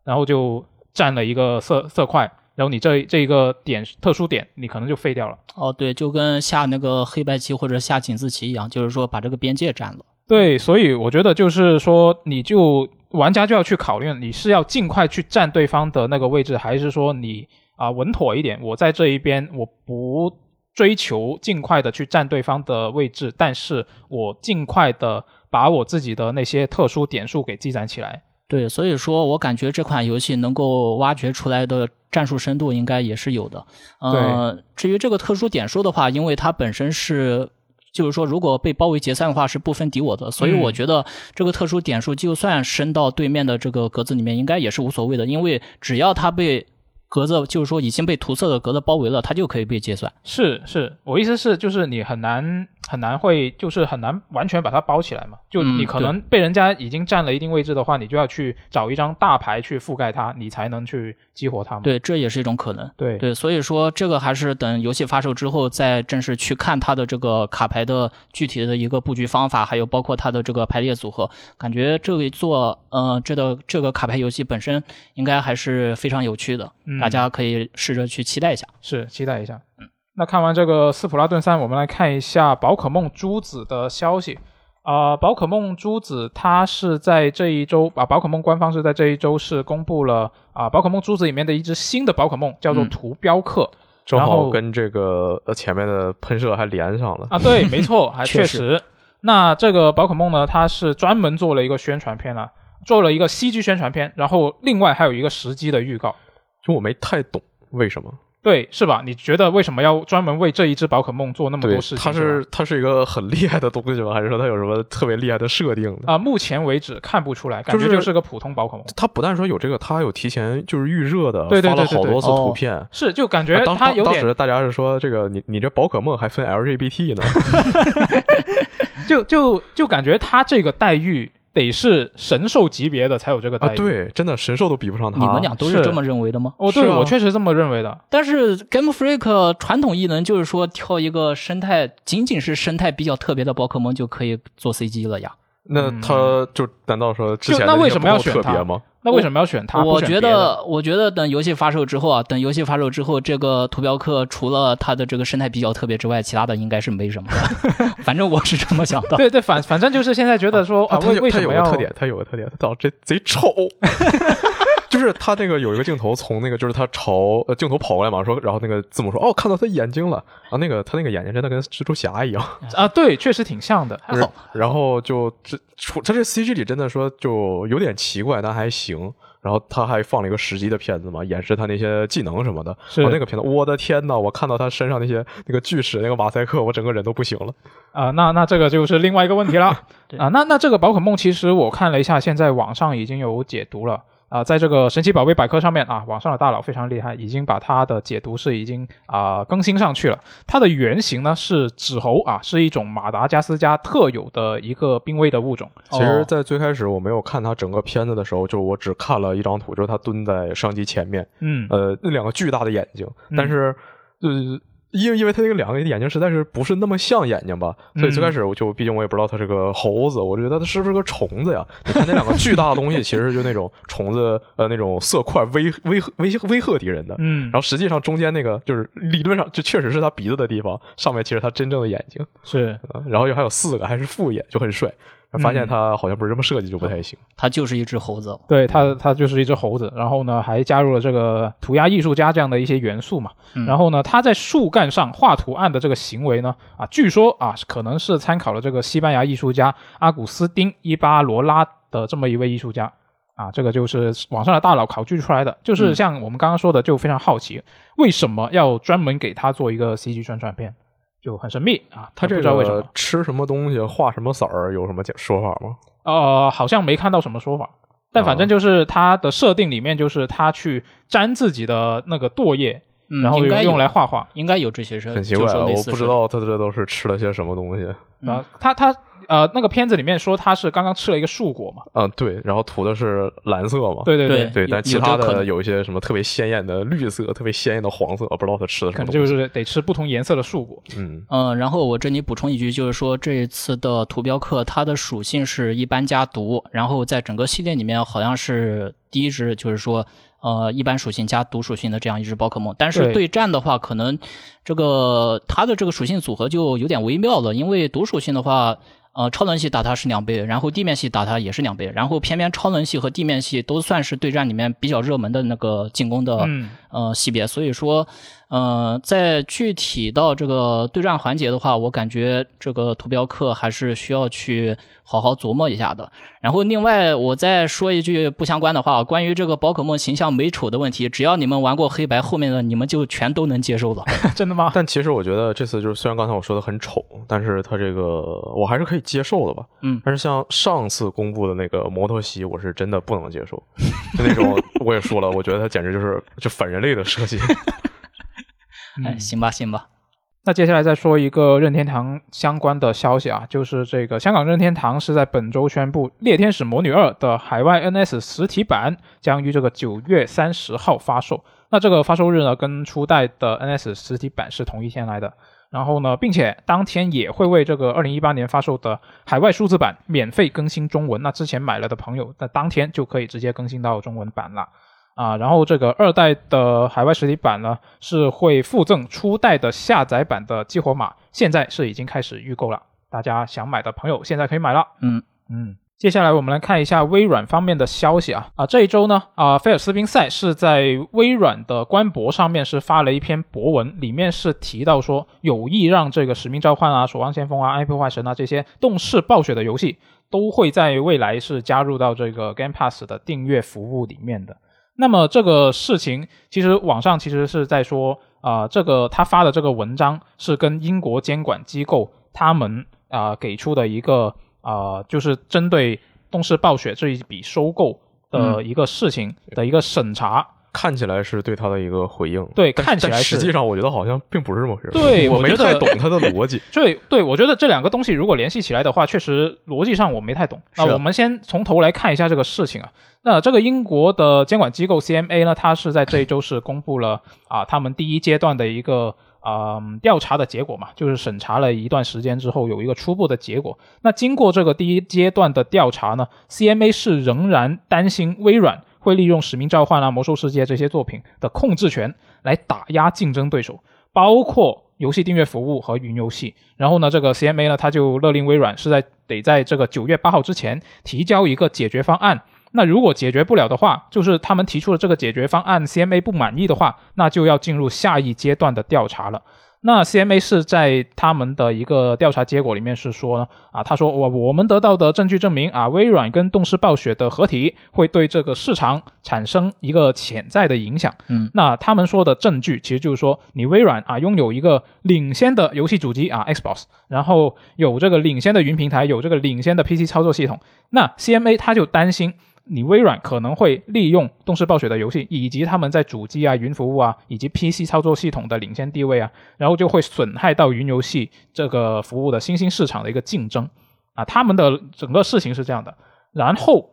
然后就占了一个色色块，然后你这这一个点特殊点，你可能就废掉了。哦，对，就跟下那个黑白棋或者下井字棋一样，就是说把这个边界占了。对，所以我觉得就是说，你就玩家就要去考虑，你是要尽快去占对方的那个位置，还是说你？啊，稳妥一点。我在这一边，我不追求尽快的去占对方的位置，但是我尽快的把我自己的那些特殊点数给积攒起来。对，所以说我感觉这款游戏能够挖掘出来的战术深度应该也是有的。呃，至于这个特殊点数的话，因为它本身是，就是说如果被包围结散的话是不分敌我的，所以我觉得这个特殊点数就算升到对面的这个格子里面，应该也是无所谓的，因为只要它被。格子就是说已经被涂色的格子包围了，它就可以被结算。是是，我意思是就是你很难很难会就是很难完全把它包起来嘛。就你可能被人家已经占了一定位置的话，你就要去找一张大牌去覆盖它，你才能去激活它嘛。对，这也是一种可能。对对，所以说这个还是等游戏发售之后再正式去看它的这个卡牌的具体的一个布局方法，还有包括它的这个排列组合。感觉这一做呃这个这个卡牌游戏本身应该还是非常有趣的。大家可以试着去期待一下，是期待一下。嗯，那看完这个斯普拉顿三，我们来看一下宝可梦珠子的消息。啊，宝可梦珠子它是在这一周啊，宝可梦官方是在这一周是公布了啊，宝可梦珠子里面的一只新的宝可梦，叫做图标客，正好跟这个呃前面的喷射还连上了啊。对，没错，[LAUGHS] 还确实。那这个宝可梦呢，它是专门做了一个宣传片啊，做了一个 CG 宣传片，然后另外还有一个实机的预告。就我没太懂为什么，对，是吧？你觉得为什么要专门为这一只宝可梦做那么多事情？它是它是一个很厉害的东西吗？还是说它有什么特别厉害的设定？啊，目前为止看不出来，感觉就是个普通宝可梦。它不但说有这个，它还有提前就是预热的，发了好多次图片。是，就感觉它有点。当时大家是说这个，你你这宝可梦还分 LGBT 呢？[LAUGHS] 就就就感觉它这个待遇。得是神兽级别的才有这个待遇，对，真的神兽都比不上他。你们俩都是这么认为的吗？哦，对，我确实这么认为的。但是 Game Freak 传统异能就是说，挑一个生态仅仅是生态比较特别的宝可梦就可以做 CG 了呀。那他就难道说之前那为什么要选他吗？那为什么要选他？我觉得，我觉得等游戏发售之后啊，等游戏发售之后，这个图标客除了它的这个生态比较特别之外，其他的应该是没什么。[LAUGHS] 反正我是这么想的。对对，反反正就是现在觉得说啊，为为什么要？它有个特点，它有个特点，它长这贼丑。[LAUGHS] 就是他那个有一个镜头，从那个就是他朝呃镜头跑过来嘛，说，然后那个字母说，哦，看到他眼睛了，啊，那个他那个眼睛真的跟蜘蛛侠一样 [LAUGHS] 啊，对，确实挺像的，还 [LAUGHS] 好。然后就这出他这 CG 里真的说就有点奇怪，但还行。然后他还放了一个实机的片子嘛，演示他那些技能什么的。是那个片子，我的天呐，我看到他身上那些那个锯齿那个马赛克，我整个人都不行了啊！那那这个就是另外一个问题了 [LAUGHS] 啊！那那这个宝可梦其实我看了一下，现在网上已经有解读了。啊，在这个神奇宝贝百科上面啊，网上的大佬非常厉害，已经把它的解读是已经啊更新上去了。它的原型呢是纸猴啊，是一种马达加斯加特有的一个濒危的物种。其实，在最开始我没有看它整个片子的时候，就我只看了一张图，就是它蹲在相机前面，嗯，呃，那两个巨大的眼睛，但是呃。因为因为他那个两个眼睛实在是不是那么像眼睛吧，所以最开始我就毕竟我也不知道它是个猴子，我觉得它是不是个虫子呀？你看那两个巨大的东西，其实就那种 [LAUGHS] 虫子呃那种色块威威威威吓敌人的。嗯，然后实际上中间那个就是理论上就确实是他鼻子的地方，上面其实他真正的眼睛是，然后又还有四个还是副眼，就很帅。发现它好像不是这么设计，就不太行。它就是一只猴子，对它，它就是一只猴子。然后呢，还加入了这个涂鸦艺术家这样的一些元素嘛。然后呢，他在树干上画图案的这个行为呢，啊，据说啊，可能是参考了这个西班牙艺术家阿古斯丁·伊巴罗拉的这么一位艺术家啊。这个就是网上的大佬考据出来的。就是像我们刚刚说的，就非常好奇，为什么要专门给他做一个 CG 宣传片？就很神秘啊，他这个吃什么东西画什么色儿有什么讲说法吗？呃，好像没看到什么说法，但反正就是他的设定里面就是他去粘自己的那个唾液，然后用来画画，应该有这些事。很奇怪，我不知道他这都是吃了些什么东西啊，他他。呃，那个片子里面说他是刚刚吃了一个树果嘛？嗯，对，然后涂的是蓝色嘛？对对对对，但其他的有一些什么特别鲜艳的绿色，特别鲜艳的黄色，不知道他吃的什么。可能就是得吃不同颜色的树果。嗯嗯，然后我这里补充一句，就是说这一次的图标课它的属性是一般加毒，然后在整个系列里面好像是第一只，就是说呃一般属性加毒属性的这样一只宝可梦。但是对战的话，可能这个它的这个属性组合就有点微妙了，因为毒属性的话。呃，超能系打它是两倍，然后地面系打它也是两倍，然后偏偏超能系和地面系都算是对战里面比较热门的那个进攻的呃系别，所以说。呃，在具体到这个对战环节的话，我感觉这个图标课还是需要去好好琢磨一下的。然后，另外我再说一句不相关的话，关于这个宝可梦形象美丑的问题，只要你们玩过黑白，后面的你们就全都能接受了。[LAUGHS] 真的吗？[LAUGHS] 但其实我觉得这次就是，虽然刚才我说的很丑，但是它这个我还是可以接受的吧。嗯。但是像上次公布的那个摩托西，我是真的不能接受。就那种我也说了，我觉得它简直就是就反人。人类的设计。[LAUGHS] 哎，行吧，行吧。那接下来再说一个任天堂相关的消息啊，就是这个香港任天堂是在本周宣布《猎天使魔女二》的海外 NS 实体版将于这个九月三十号发售。那这个发售日呢，跟初代的 NS 实体版是同一天来的。然后呢，并且当天也会为这个二零一八年发售的海外数字版免费更新中文。那之前买了的朋友，那当天就可以直接更新到中文版了。啊，然后这个二代的海外实体版呢，是会附赠初代的下载版的激活码，现在是已经开始预购了，大家想买的朋友现在可以买了。嗯嗯，接下来我们来看一下微软方面的消息啊啊，这一周呢啊，菲尔斯宾塞是在微软的官博上面是发了一篇博文，里面是提到说有意让这个使命召唤啊、守望先锋啊、IP 破坏神啊这些动视暴雪的游戏都会在未来是加入到这个 Game Pass 的订阅服务里面的。那么这个事情，其实网上其实是在说，啊，这个他发的这个文章是跟英国监管机构他们啊给出的一个啊，就是针对动视暴雪这一笔收购的一个事情的一个审查。看起来是对他的一个回应，对，看起来实际上我觉得好像并不是这么回事。对，我没太懂他的逻辑。[LAUGHS] 对，对我觉得这两个东西如果联系起来的话，确实逻辑上我没太懂。那我们先从头来看一下这个事情啊。那这个英国的监管机构 CMA 呢，它是在这一周是公布了啊，他们第一阶段的一个啊调查的结果嘛，就是审查了一段时间之后有一个初步的结果。那经过这个第一阶段的调查呢，CMA 是仍然担心微软。会利用《使命召唤》啊、《魔兽世界》这些作品的控制权来打压竞争对手，包括游戏订阅服务和云游戏。然后呢，这个 CMA 呢，他就勒令微软是在得在这个九月八号之前提交一个解决方案。那如果解决不了的话，就是他们提出的这个解决方案，CMA 不满意的话，那就要进入下一阶段的调查了。那 CMA 是在他们的一个调查结果里面是说呢，啊，他说我我们得到的证据证明啊，微软跟动视暴雪的合体会对这个市场产生一个潜在的影响。嗯，那他们说的证据其实就是说，你微软啊拥有一个领先的游戏主机啊 Xbox，然后有这个领先的云平台，有这个领先的 PC 操作系统。那 CMA 他就担心。你微软可能会利用动视暴雪的游戏，以及他们在主机啊、云服务啊，以及 PC 操作系统的领先地位啊，然后就会损害到云游戏这个服务的新兴市场的一个竞争啊。他们的整个事情是这样的，然后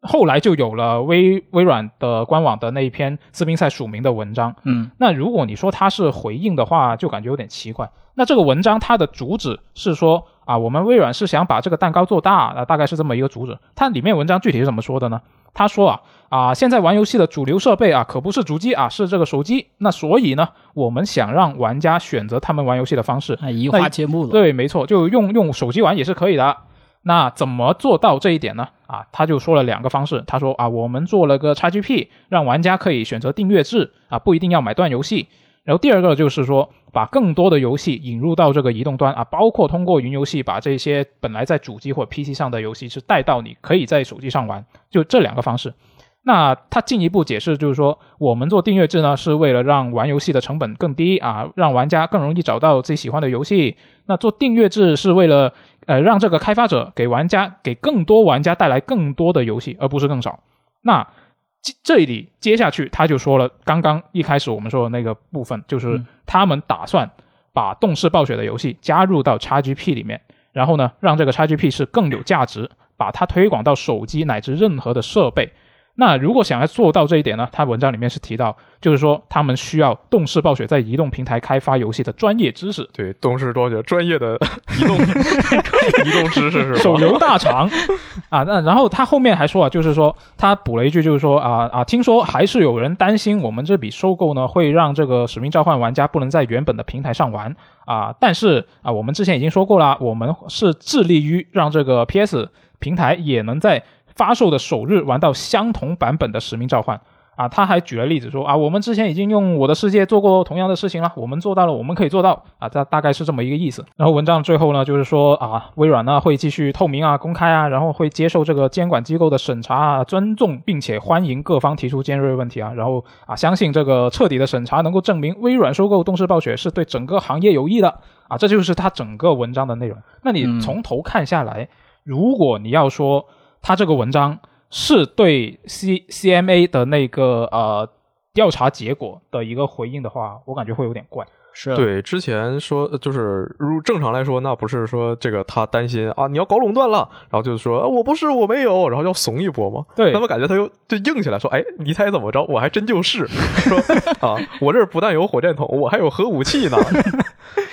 后来就有了微微软的官网的那一篇斯宾塞署名的文章。嗯，那如果你说它是回应的话，就感觉有点奇怪。那这个文章它的主旨是说。啊，我们微软是想把这个蛋糕做大，啊，大概是这么一个主旨。它里面文章具体是怎么说的呢？他说啊啊，现在玩游戏的主流设备啊，可不是主机啊，是这个手机。那所以呢，我们想让玩家选择他们玩游戏的方式，移花接木了。对，没错，就用用手机玩也是可以的。那怎么做到这一点呢？啊，他就说了两个方式。他说啊，我们做了个 XGP，让玩家可以选择订阅制啊，不一定要买断游戏。然后第二个就是说，把更多的游戏引入到这个移动端啊，包括通过云游戏把这些本来在主机或 PC 上的游戏是带到你可以在手机上玩，就这两个方式。那他进一步解释就是说，我们做订阅制呢，是为了让玩游戏的成本更低啊，让玩家更容易找到自己喜欢的游戏。那做订阅制是为了呃让这个开发者给玩家给更多玩家带来更多的游戏，而不是更少。那。这里接下去他就说了，刚刚一开始我们说的那个部分，就是他们打算把动视暴雪的游戏加入到 XGP 里面，然后呢，让这个 XGP 是更有价值，把它推广到手机乃至任何的设备。那如果想要做到这一点呢？他文章里面是提到，就是说他们需要动视暴雪在移动平台开发游戏的专业知识。对，动视暴雪专业的 [LAUGHS] 移动 [LAUGHS] 移动知识是手游大厂啊。那然后他后面还说啊，就是说他补了一句，就是说啊啊，听说还是有人担心我们这笔收购呢，会让这个使命召唤玩家不能在原本的平台上玩啊。但是啊，我们之前已经说过了，我们是致力于让这个 PS 平台也能在。发售的首日玩到相同版本的《使命召唤》啊，他还举了例子说啊，我们之前已经用《我的世界》做过同样的事情了，我们做到了，我们可以做到啊，大大概是这么一个意思。然后文章最后呢，就是说啊，微软呢会继续透明啊、公开啊，然后会接受这个监管机构的审查啊，尊重并且欢迎各方提出尖锐问题啊，然后啊，相信这个彻底的审查能够证明微软收购动视暴雪是对整个行业有益的啊，这就是他整个文章的内容。那你从头看下来，如果你要说。他这个文章是对 C C M A 的那个呃调查结果的一个回应的话，我感觉会有点怪。是对，之前说就是如正常来说，那不是说这个他担心啊，你要搞垄断了，然后就是说我不是我没有，然后要怂一波吗？对，那么感觉他又就硬起来说，哎，你猜怎么着？我还真就是，[LAUGHS] 说啊，我这儿不但有火箭筒，我还有核武器呢。[LAUGHS]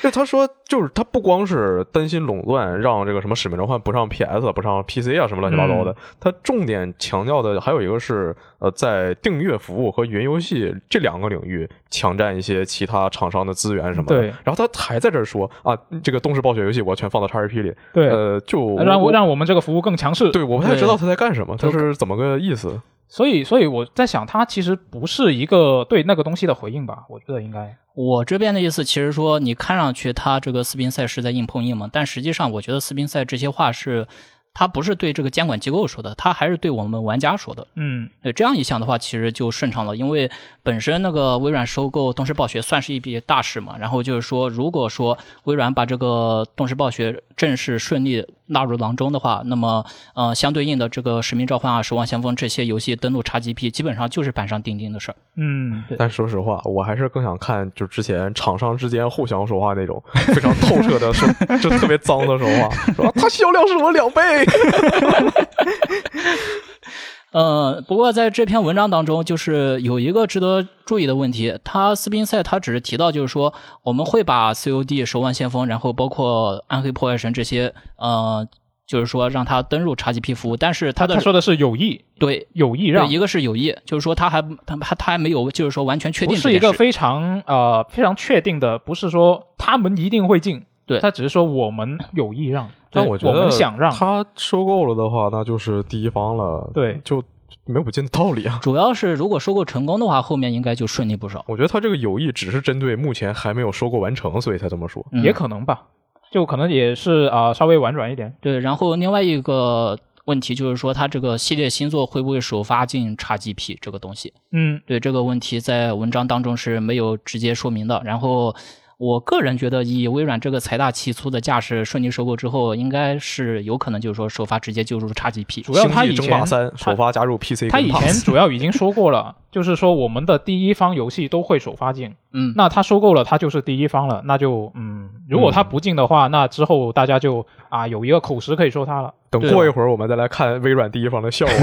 就他说，就是他不光是担心垄断，让这个什么使命召唤不上 PS 不上 PC 啊，什么乱七八糟的。他重点强调的还有一个是，呃，在订阅服务和云游戏这两个领域抢占一些其他厂商的资源什么的。对。然后他还在这儿说啊，这个动视暴雪游戏我全放到 XRP 里。对。呃，就让我让我们这个服务更强势。对，我不太知道他在干什么，他是怎么个意思？所以，所以我在想，他其实不是一个对那个东西的回应吧？我觉得应该。我这边的意思，其实说你看上去他这个斯宾塞是在硬碰硬嘛，但实际上，我觉得斯宾塞这些话是。他不是对这个监管机构说的，他还是对我们玩家说的。嗯，对，这样一想的话，其实就顺畅了。因为本身那个微软收购动视暴雪算是一笔大事嘛。然后就是说，如果说微软把这个动视暴雪正式顺利纳入囊中的话，那么呃，相对应的这个使命召唤啊、守望先锋这些游戏登录 XGP，基本上就是板上钉钉的事儿。嗯，但说实话，我还是更想看就之前厂商之间互相说话那种 [LAUGHS] 非常透彻的说，就特别脏的说话，说他销量是我两倍。[LAUGHS] 呃，不过在这篇文章当中，就是有一个值得注意的问题，他斯宾塞他只是提到，就是说我们会把 COD 守望先锋，然后包括暗黑破坏神这些，呃，就是说让他登入 XGP 服务，但是他的他说的是有意，对有意让一个是有意，就是说他还他他他还没有，就是说完全确定，不是一个非常呃非常确定的，不是说他们一定会进，对他只是说我们有意让。但我觉得想让他收购了的话，那就是第一方了。对，就没有不进的道理啊。主要是如果收购成功的话，后面应该就顺利不少。我觉得他这个有意只是针对目前还没有收购完成，所以才这么说。也可能吧，就可能也是啊，稍微婉转一点。对，然后另外一个问题就是说，他这个系列新作会不会首发进 XGP 这个东西？嗯，对，这个问题在文章当中是没有直接说明的。然后。我个人觉得，以微软这个财大气粗的架势，顺利收购之后，应该是有可能，就是说首发直接就入 XGP。主要他以前首发加入 PC，他以前主要已经说过了，就是说我们的第一方游戏都会首发进。[LAUGHS] 嗯，那他收购了，他就是第一方了，那就嗯，如果他不进的话，那之后大家就啊有一个口实可以说他了。等过一会儿，我们再来看微软第一方的效果。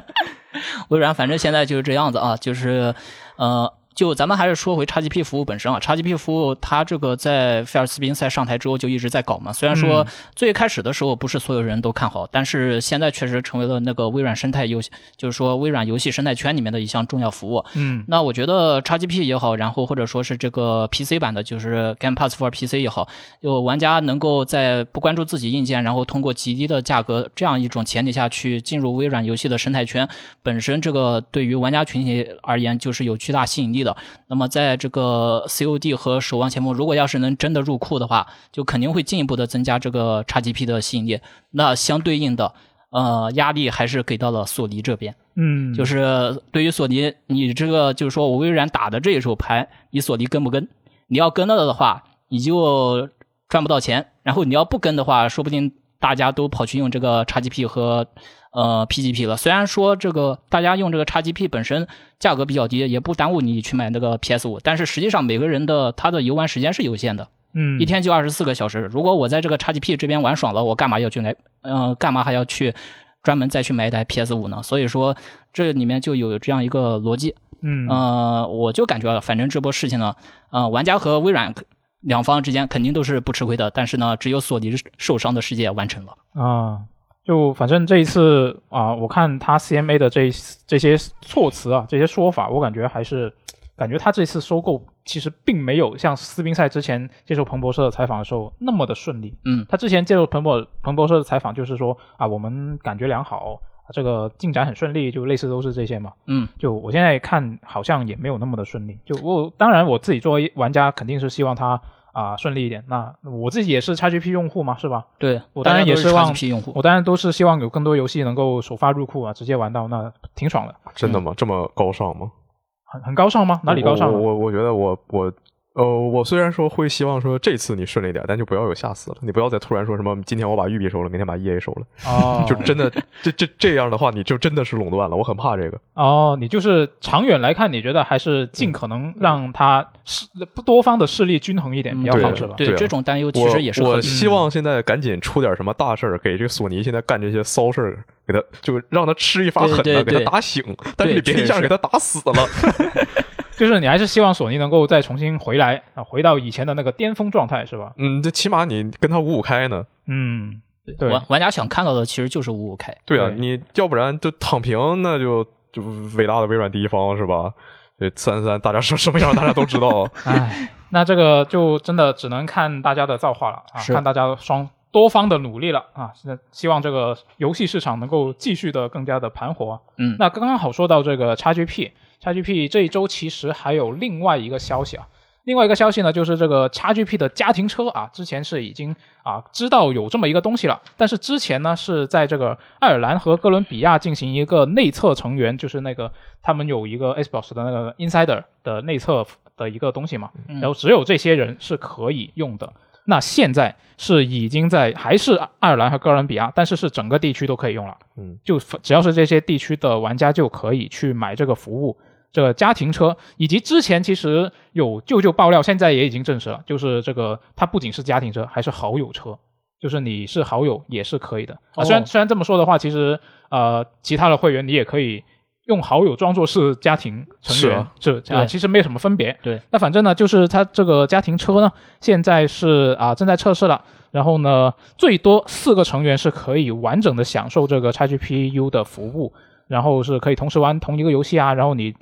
[LAUGHS] 微软反正现在就是这样子啊，就是呃。就咱们还是说回 XGP 服务本身啊，XGP 服务它这个在菲尔斯宾塞上台之后就一直在搞嘛。虽然说最开始的时候不是所有人都看好，但是现在确实成为了那个微软生态游戏，就是说微软游戏生态圈里面的一项重要服务。嗯，那我觉得 XGP 也好，然后或者说是这个 PC 版的，就是 Game Pass for PC 也好，就玩家能够在不关注自己硬件，然后通过极低的价格这样一种前提下去进入微软游戏的生态圈，本身这个对于玩家群体而言就是有巨大吸引力。的，那么在这个 COD 和守望前锋，如果要是能真的入库的话，就肯定会进一步的增加这个 XGP 的吸引力。那相对应的，呃，压力还是给到了索尼这边。嗯，就是对于索尼，你这个就是说我微软打的这一手牌，你索尼跟不跟？你要跟了的话，你就赚不到钱；然后你要不跟的话，说不定大家都跑去用这个 XGP 和。呃，PGP 了。虽然说这个大家用这个 XGP 本身价格比较低，也不耽误你去买那个 PS 五，但是实际上每个人的他的游玩时间是有限的，嗯，一天就二十四个小时。如果我在这个 XGP 这边玩爽了，我干嘛要去来？嗯，干嘛还要去专门再去买一台 PS 五呢？所以说这里面就有这样一个逻辑，嗯，呃，我就感觉反正这波事情呢，呃，玩家和微软两方之间肯定都是不吃亏的，但是呢，只有索尼受伤的世界完成了啊。就反正这一次啊，我看他 CMA 的这这些措辞啊，这些说法，我感觉还是感觉他这次收购其实并没有像斯宾塞之前接受彭博社的采访的时候那么的顺利。嗯，他之前接受彭博彭博社的采访就是说啊，我们感觉良好，这个进展很顺利，就类似都是这些嘛。嗯，就我现在看好像也没有那么的顺利。就我当然我自己作为玩家肯定是希望它。啊，顺利一点。那我自己也是 XGP 用户嘛，是吧？对，我当然也是望 XGP 用户，我当然都是希望有更多游戏能够首发入库啊，直接玩到，那挺爽的。真的吗？这么高尚吗？很很高尚吗？哪里高尚？我我觉得我我呃，我虽然说会希望说这次你顺利点，但就不要有下次了。你不要再突然说什么今天我把育碧收了，明天把 EA 收了。哦，就真的 [LAUGHS] 这这这样的话，你就真的是垄断了。我很怕这个。哦，你就是长远来看，你觉得还是尽可能让它势多方的势力均衡一点比较好，是吧？对，这种担忧其实也是。我希望现在赶紧出点什么大事儿，给这个索尼现在干这些骚事儿，给他就让他吃一发狠的，给他打醒。但是你别一下给他打死了。[LAUGHS] [LAUGHS] 就是你还是希望索尼能够再重新回来啊，回到以前的那个巅峰状态，是吧？嗯，这起码你跟他五五开呢。嗯，对，玩玩家想看到的其实就是五五开。对啊，你要不然就躺平，那就就伟大的微软第一方是吧？这三三大家什什么样，大家都知道。[LAUGHS] 哎，那这个就真的只能看大家的造化了啊，看大家双多方的努力了啊。现在希望这个游戏市场能够继续的更加的盘活。嗯，那刚刚好说到这个 XGP。XGP 这一周其实还有另外一个消息啊，另外一个消息呢，就是这个 XGP 的家庭车啊，之前是已经啊知道有这么一个东西了，但是之前呢是在这个爱尔兰和哥伦比亚进行一个内测成员，就是那个他们有一个 Xbox 的那个 Insider 的内测的一个东西嘛，然后只有这些人是可以用的。那现在是已经在还是爱尔兰和哥伦比亚，但是是整个地区都可以用了，嗯，就只要是这些地区的玩家就可以去买这个服务。这个家庭车，以及之前其实有舅舅爆料，现在也已经证实了，就是这个它不仅是家庭车，还是好友车，就是你是好友也是可以的啊。虽然虽然这么说的话，其实呃，其他的会员你也可以用好友装作是家庭成员，是啊，其实没有什么分别。对，那反正呢，就是它这个家庭车呢，现在是啊正在测试了，然后呢，最多四个成员是可以完整的享受这个 XGPU 的服务，然后是可以同时玩同一个游戏啊，然后你。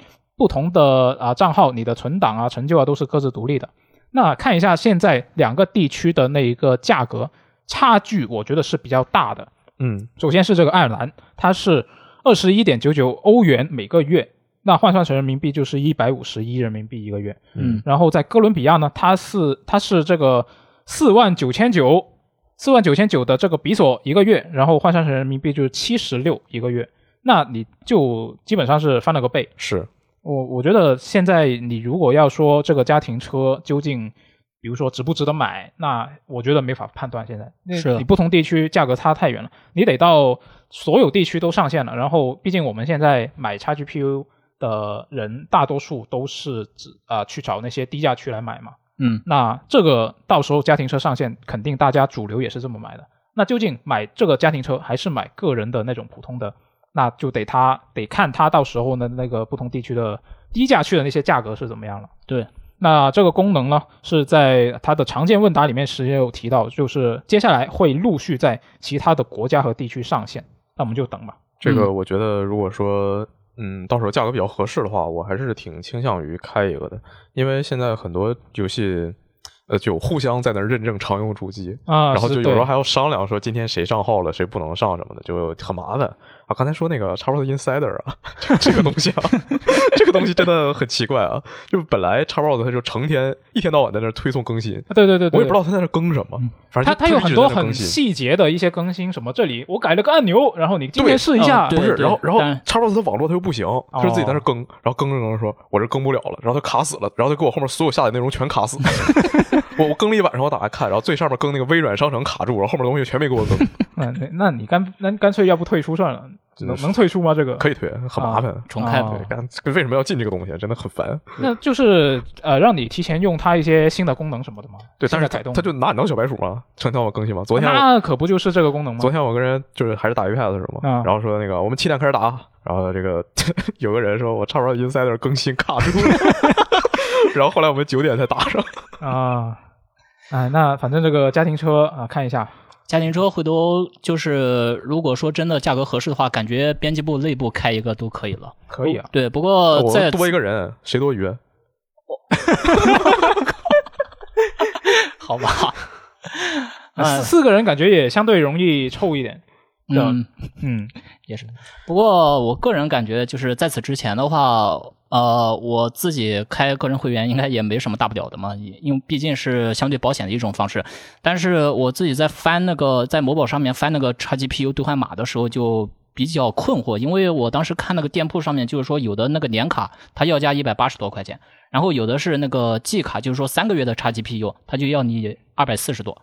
不同的啊账号，你的存档啊、成就啊都是各自独立的。那看一下现在两个地区的那一个价格差距，我觉得是比较大的。嗯，首先是这个爱尔兰，它是二十一点九九欧元每个月，那换算成人民币就是一百五十一人民币一个月。嗯，然后在哥伦比亚呢，它是它是这个四万九千九，四万九千九的这个比索一个月，然后换算成人民币就是七十六一个月，那你就基本上是翻了个倍。是。我我觉得现在你如果要说这个家庭车究竟，比如说值不值得买，那我觉得没法判断。现在，是你不同地区价格差太远了，你得到所有地区都上线了。然后，毕竟我们现在买 XGPU 的人大多数都是指啊去找那些低价区来买嘛。嗯，那这个到时候家庭车上线，肯定大家主流也是这么买的。那究竟买这个家庭车还是买个人的那种普通的？那就得他得看他到时候呢那个不同地区的低价区的那些价格是怎么样了。对，那这个功能呢是在它的常见问答里面是也有提到，就是接下来会陆续在其他的国家和地区上线。那我们就等吧。这个我觉得如果说嗯到时候价格比较合适的话，我还是挺倾向于开一个的，因为现在很多游戏。呃，就互相在那认证常用主机啊，然后就有时候还要商量说今天谁上号了，谁不能上什么的，就很麻烦啊。刚才说那个叉 box Insider 啊，这个东西啊，[LAUGHS] 这个东西真的很奇怪啊。就本来叉 box 它就成天一天到晚在那推送更新，对对对，我也不知道它在那更什么。反正它它有很多很细节的一些更新，什么这里我改了个按钮，然后你今天试一下，不是，然后然后叉 box 它网络它又不行，就是自己在那更，然后更着更着说，我这更不了了，然后它卡死了，然后它给我后面所有下载内容全卡死。[LAUGHS] 我我更了一晚上，我打开看，然后最上面更那个微软商城卡住，然后后面东西全没给我更。[LAUGHS] 那那你干那干脆要不退出算了？能能退出吗？这个可以退，很麻烦，重开。对，干为什么要进这个东西？真的很烦。[LAUGHS] 那就是呃，让你提前用它一些新的功能什么的吗？对，但是改动，它就拿你当小白鼠吗？成天我更新吗？昨天那可不就是这个功能吗？昨天我跟人就是还是打 iPad 的时候嘛，然后说那个我们七点开始打，然后这个 [LAUGHS] 有个人说我差不多 Insider 更新卡住了，[LAUGHS] 然后后来我们九点才打上啊。哎，那反正这个家庭车啊，看一下家庭车，回头就是如果说真的价格合适的话，感觉编辑部内部开一个都可以了。可以啊，对，不过再多一个人，谁多余？好吧，[LAUGHS] 四四个人感觉也相对容易凑一点。嗯嗯，也是。不过我个人感觉，就是在此之前的话，呃，我自己开个人会员应该也没什么大不了的嘛，因为毕竟是相对保险的一种方式。但是我自己在翻那个在某宝上面翻那个 XGPU 兑换码的时候，就比较困惑，因为我当时看那个店铺上面就是说有的那个年卡它要价一百八十多块钱，然后有的是那个季卡，就是说三个月的 XGP，U，它就要你二百四十多。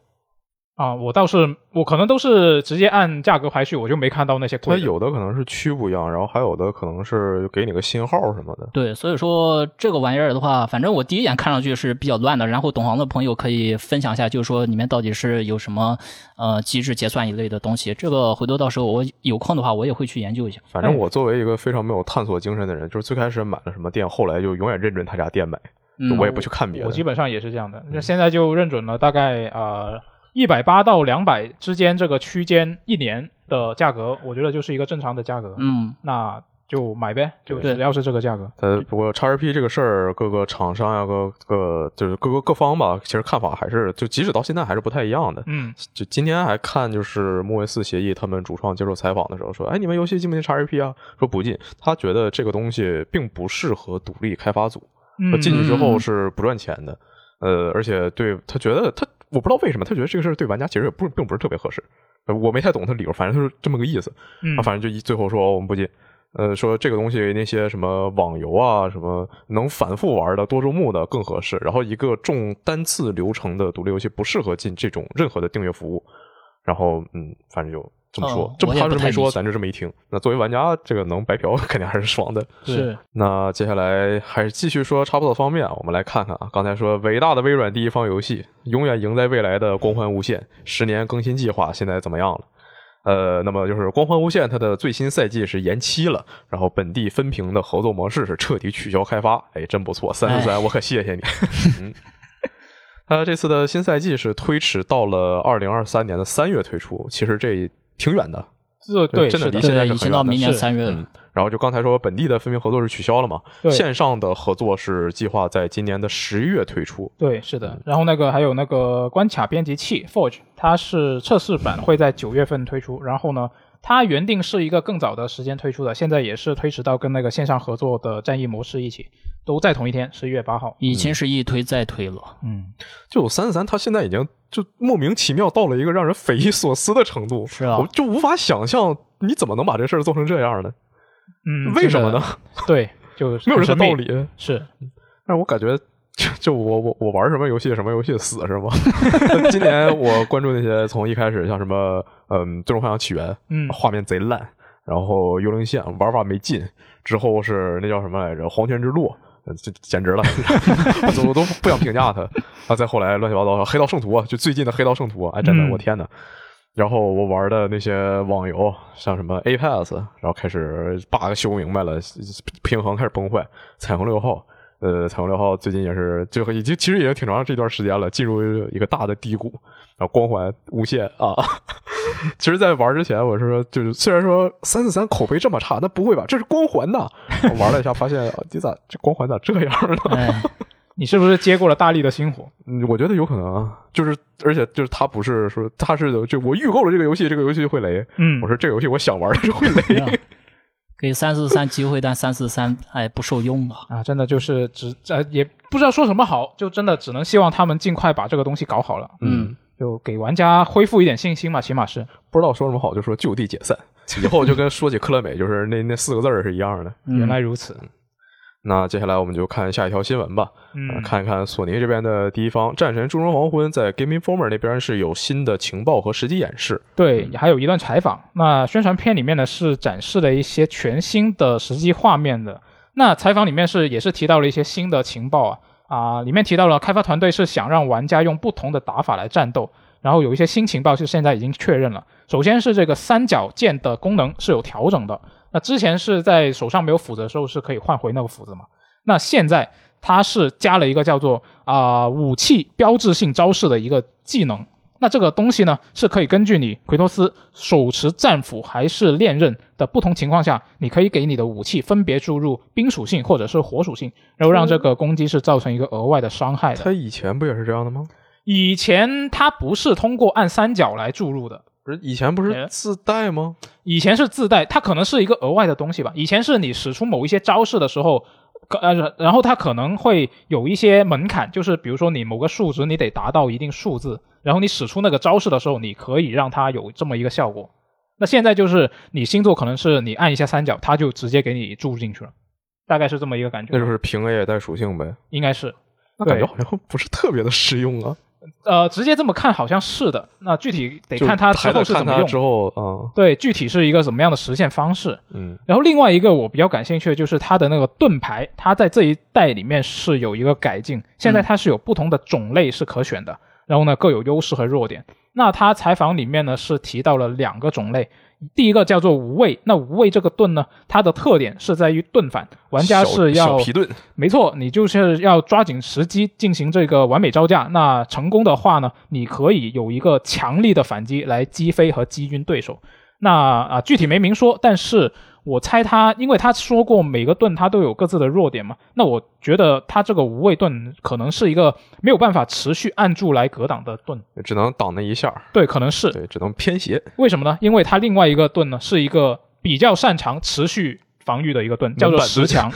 啊，我倒是我可能都是直接按价格排序，我就没看到那些贵。它有的可能是区不一样，然后还有的可能是给你个信号什么的。对，所以说这个玩意儿的话，反正我第一眼看上去是比较乱的。然后懂行的朋友可以分享一下，就是说里面到底是有什么呃机制结算一类的东西。这个回头到时候我有空的话，我也会去研究一下。反正我作为一个非常没有探索精神的人，就是最开始买了什么店，后来就永远认准他家店买，我也不去看别的。我基本上也是这样的，那现在就认准了大概呃。一百八到两百之间这个区间，一年的价格，我觉得就是一个正常的价格。嗯，那就买呗，就只要是这个价格。呃，不过 XRP 这个事儿，各个厂商呀，各个就是各个各方吧，其实看法还是就即使到现在还是不太一样的。嗯，就今天还看就是木卫四协议，他们主创接受采访的时候说：“哎，你们游戏进不进 XRP 啊？”说不进，他觉得这个东西并不适合独立开发组，进去之后是不赚钱的。呃，而且对他觉得他。我不知道为什么他觉得这个事儿对玩家其实也不并不是特别合适，我没太懂他理由，反正就是这么个意思。嗯，反正就一最后说我们不进，呃，说这个东西那些什么网游啊，什么能反复玩的多周目的更合适，然后一个重单次流程的独立游戏不适合进这种任何的订阅服务，然后嗯，反正就。这么说，这么他这么说，咱就这么一听。那作为玩家，这个能白嫖，[LAUGHS] 肯定还是爽的。是。那接下来还是继续说差不多方面，我们来看看啊。刚才说伟大的微软第一方游戏，永远赢在未来的《光环无限》十年更新计划现在怎么样了？呃，那么就是《光环无限》它的最新赛季是延期了，然后本地分屏的合作模式是彻底取消开发。哎，真不错，三十三，我可谢谢你。嗯。他这次的新赛季是推迟到了二零二三年的三月推出，其实这。挺远的，这对真的离现在是很远到明年三月了。然后就刚才说本地的分屏合作是取消了嘛？线上的合作是计划在今年的十一月推出。对，是的。然后那个还有那个关卡编辑器 Forge，它是测试版会在九月份推出。然后呢？它原定是一个更早的时间推出的，现在也是推迟到跟那个线上合作的战役模式一起，都在同一天，十一月八号。以前是一推再推了，嗯，就三四三，它现在已经就莫名其妙到了一个让人匪夷所思的程度，是啊，我就无法想象你怎么能把这事儿做成这样呢？嗯，为什么呢？对，就没有任何道理，是，但是我感觉。就就我我我玩什么游戏什么游戏死是吗？[LAUGHS] 今年我关注那些从一开始像什么嗯最终幻想起源，嗯画面贼烂，然后幽灵线玩法没劲，之后是那叫什么来着黄泉之路，这简直了，[LAUGHS] 我都不想评价它。啊再后来乱七八糟黑道圣徒，就最近的黑道圣徒，哎真的我天呐。然后我玩的那些网游像什么 Apex，然后开始 bug 修明白了，平衡开始崩坏，彩虹六号。呃，彩虹六号最近也是，最后已经其实已经挺长这段时间了，进入一个大的低谷。然后光环无限啊，[LAUGHS] 其实，在玩之前，我是说，就是虽然说三四三口碑这么差，那不会吧？这是光环呐！[LAUGHS] 我玩了一下，发现你咋这光环咋这样呢？你是不是接过了大力的星火？[LAUGHS] 嗯，我觉得有可能啊。就是，而且就是他不是说他是就我预购了这个游戏，这个游戏就会雷。嗯，我说这个游戏我想玩就会雷。给三四三机会，但三四三哎不受用啊！啊，真的就是只呃也不知道说什么好，就真的只能希望他们尽快把这个东西搞好了。嗯，就给玩家恢复一点信心嘛，起码是不知道说什么好，就说就地解散，以后就跟说起克乐美就是那那四个字儿是一样的。原来如此。那接下来我们就看下一条新闻吧，嗯，看一看索尼这边的第一方《战神：诸神黄昏》在 Game Informer 那边是有新的情报和实际演示，对，还有一段采访。那宣传片里面呢是展示了一些全新的实际画面的。那采访里面是也是提到了一些新的情报啊啊，里面提到了开发团队是想让玩家用不同的打法来战斗，然后有一些新情报是现在已经确认了。首先是这个三角剑的功能是有调整的。那之前是在手上没有斧子的时候是可以换回那个斧子嘛？那现在它是加了一个叫做啊武器标志性招式的一个技能。那这个东西呢是可以根据你奎托斯手持战斧还是链刃的不同情况下，你可以给你的武器分别注入冰属性或者是火属性，然后让这个攻击是造成一个额外的伤害的。它以前不也是这样的吗？以前它不是通过按三角来注入的。以前不是自带吗？以前是自带，它可能是一个额外的东西吧。以前是你使出某一些招式的时候，呃，然后它可能会有一些门槛，就是比如说你某个数值你得达到一定数字，然后你使出那个招式的时候，你可以让它有这么一个效果。那现在就是你星座可能是你按一下三角，它就直接给你注入进去了，大概是这么一个感觉。那就是平 A 带属性呗，应该是。那感觉好像不是特别的实用啊。呃，直接这么看好像是的，那具体得看它之后是怎么用。之后啊，对，具体是一个怎么样的实现方式。嗯。然后另外一个我比较感兴趣的就是它的那个盾牌，它在这一代里面是有一个改进，现在它是有不同的种类是可选的，然后呢各有优势和弱点。那他采访里面呢是提到了两个种类。第一个叫做无畏，那无畏这个盾呢，它的特点是在于盾反，玩家是要皮盾，没错，你就是要抓紧时机进行这个完美招架。那成功的话呢，你可以有一个强力的反击来击飞和击晕对手。那啊，具体没明说，但是。我猜他，因为他说过每个盾他都有各自的弱点嘛，那我觉得他这个无畏盾可能是一个没有办法持续按住来格挡的盾，只能挡那一下。对，可能是对，只能偏斜。为什么呢？因为他另外一个盾呢是一个比较擅长持续防御的一个盾，叫做石墙。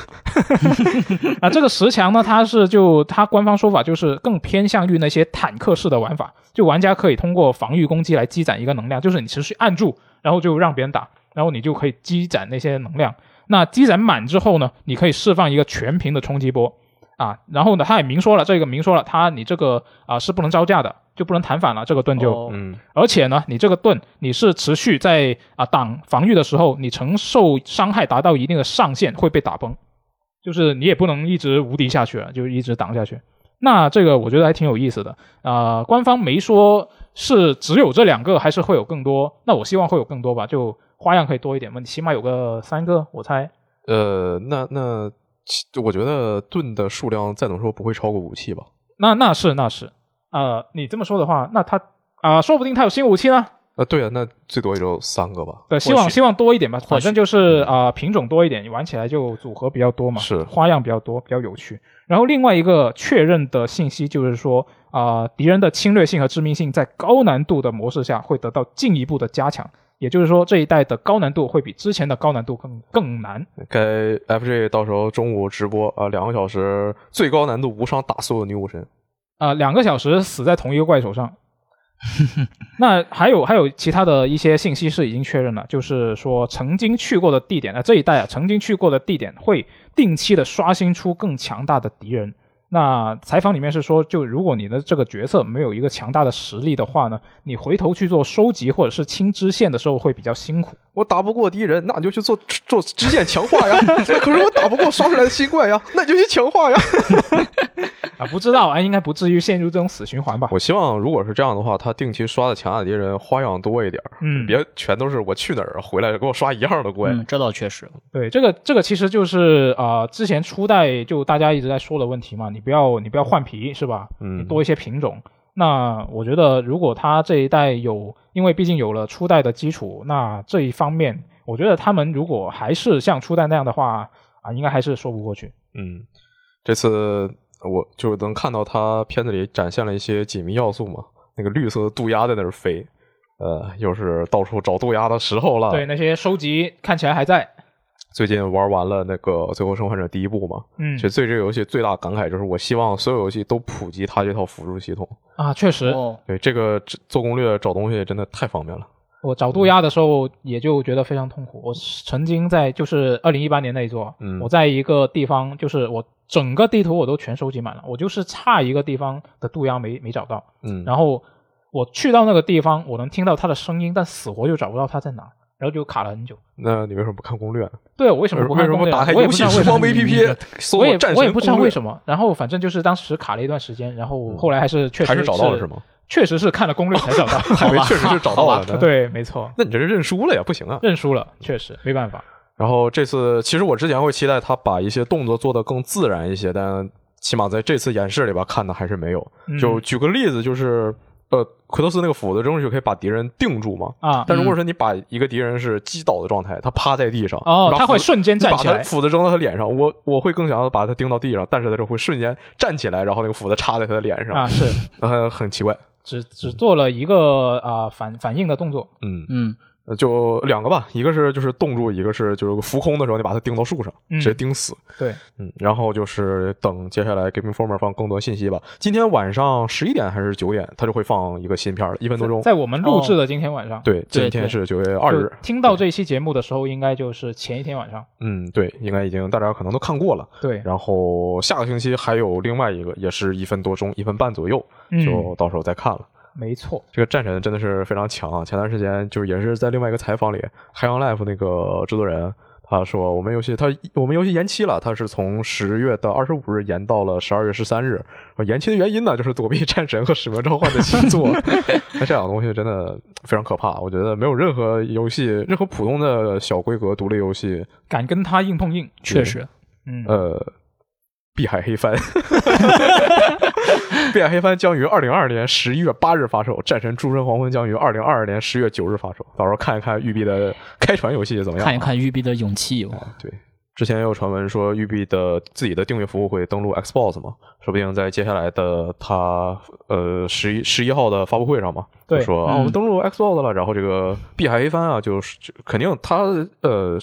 [LAUGHS] 啊，这个石墙呢，它是就它官方说法就是更偏向于那些坦克式的玩法，就玩家可以通过防御攻击来积攒一个能量，就是你持续按住，然后就让别人打。然后你就可以积攒那些能量，那积攒满之后呢，你可以释放一个全屏的冲击波啊。然后呢，他也明说了，这个明说了，他你这个啊是不能招架的，就不能弹反了，这个盾就嗯。而且呢，你这个盾你是持续在啊挡防御的时候，你承受伤害达到一定的上限会被打崩，就是你也不能一直无敌下去了，就一直挡下去。那这个我觉得还挺有意思的啊。官方没说是只有这两个，还是会有更多。那我希望会有更多吧，就。花样可以多一点嘛？你起码有个三个，我猜。呃，那那，我觉得盾的数量再怎么说不会超过武器吧？那那是那是，呃，你这么说的话，那他啊，说不定他有新武器呢。啊，对啊，那最多也就三个吧。对，希望希望多一点吧。反正就是啊，品种多一点，你玩起来就组合比较多嘛，是花样比较多，比较有趣。然后另外一个确认的信息就是说啊，敌人的侵略性和致命性在高难度的模式下会得到进一步的加强。也就是说，这一代的高难度会比之前的高难度更更难。该 FJ 到时候中午直播啊，两个小时最高难度无伤打所有女武神啊，两个小时死在同一个怪手上。[LAUGHS] 那还有还有其他的一些信息是已经确认了，就是说曾经去过的地点啊，这一代啊曾经去过的地点会定期的刷新出更强大的敌人。那采访里面是说，就如果你的这个角色没有一个强大的实力的话呢，你回头去做收集或者是清支线的时候会比较辛苦。我打不过敌人，那你就去做做支线强化呀。[LAUGHS] 可是我打不过刷出来的新怪呀，那你就去强化呀。啊，不知道啊，应该不至于陷入这种死循环吧？我希望如果是这样的话，他定期刷的强大敌人花样多一点，嗯，别全都是我去哪儿回来给我刷一样的怪。嗯，这倒确实。对，这个这个其实就是啊，之前初代就大家一直在说的问题嘛，你不要你不要换皮是吧？嗯，多一些品种。那我觉得如果他这一代有，因为毕竟有了初代的基础，那这一方面，我觉得他们如果还是像初代那样的话啊，应该还是说不过去。嗯，这次。我就能看到他片子里展现了一些解谜要素嘛，那个绿色的渡鸦在那儿飞，呃，又是到处找渡鸦的时候了。对，那些收集看起来还在。最近玩完了那个《最后生还者》第一部嘛，嗯，其实对这个游戏最大感慨就是，我希望所有游戏都普及它这套辅助系统啊，确实，对这个做攻略找东西真的太方便了。我找渡鸦的时候也就觉得非常痛苦。我曾经在就是二零一八年那一座，嗯，我在一个地方就是我。整个地图我都全收集满了，我就是差一个地方的渡鸦没没找到。嗯，然后我去到那个地方，我能听到它的声音，但死活就找不到它在哪，然后就卡了很久。那你为什么不看攻略？对，我为什么不看攻略？打开游戏时光 APP，我也我也不知道为什么。然后反正就是当时卡了一段时间，然后后来还是确实还是找到了是吗？确实是看了攻略才找到，[LAUGHS] 好吧，确实是找到了。对，没错。那你这是认输了呀？不行啊，认输了，确实没办法。然后这次其实我之前会期待他把一些动作做得更自然一些，但。起码在这次演示里边看的还是没有。就举个例子，就是呃，奎托斯那个斧子扔出去可以把敌人定住嘛？啊！但如果说你把一个敌人是击倒的状态，他趴在地上，哦，他会瞬间站起来。斧子扔到他脸上，我我会更想要把他钉到地上，但是他就会瞬间站起来，然后那个斧子插在他的脸上。啊，是，[LAUGHS] 呃，很奇怪，只只做了一个啊反反应的动作。嗯嗯。呃，就两个吧，一个是就是冻住，一个是就是浮空的时候，你把它钉到树上，直接钉死。对，嗯，然后就是等接下来 Game Informer 放更多信息吧。今天晚上十一点还是九点，它就会放一个新片了，一分多钟。在我们录制的今天晚上，对，今天是九月二日。听到这期节目的时候，应该就是前一天晚上。嗯，对，应该已经大家可能都看过了。对，然后下个星期还有另外一个，也是一分多钟、一分半左右，就到时候再看了。没错，这个战神真的是非常强啊！前段时间就是也是在另外一个采访里，海洋 Life 那个制作人他说，我们游戏他我们游戏延期了，他是从十月的二十五日延到了十二月十三日。延期的原因呢，就是躲避战神和使命召唤的新作。[LAUGHS] 那这两个东西真的非常可怕，我觉得没有任何游戏，任何普通的小规格独立游戏敢跟他硬碰硬。确实，嗯，呃。碧海黑帆，[LAUGHS] 碧海黑帆将于二零二二年十一月八日发售，战神诸神黄昏将于二零二二年十月九日发售。到时候看一看育碧的开船游戏怎么样？看一看育碧的勇气。对，之前也有传闻说育碧的自己的订阅服务会登陆 Xbox 嘛，说不定在接下来的它呃十一十一号的发布会上嘛，就说啊我们登陆 Xbox 了，然后这个碧海黑帆啊，就是肯定它呃。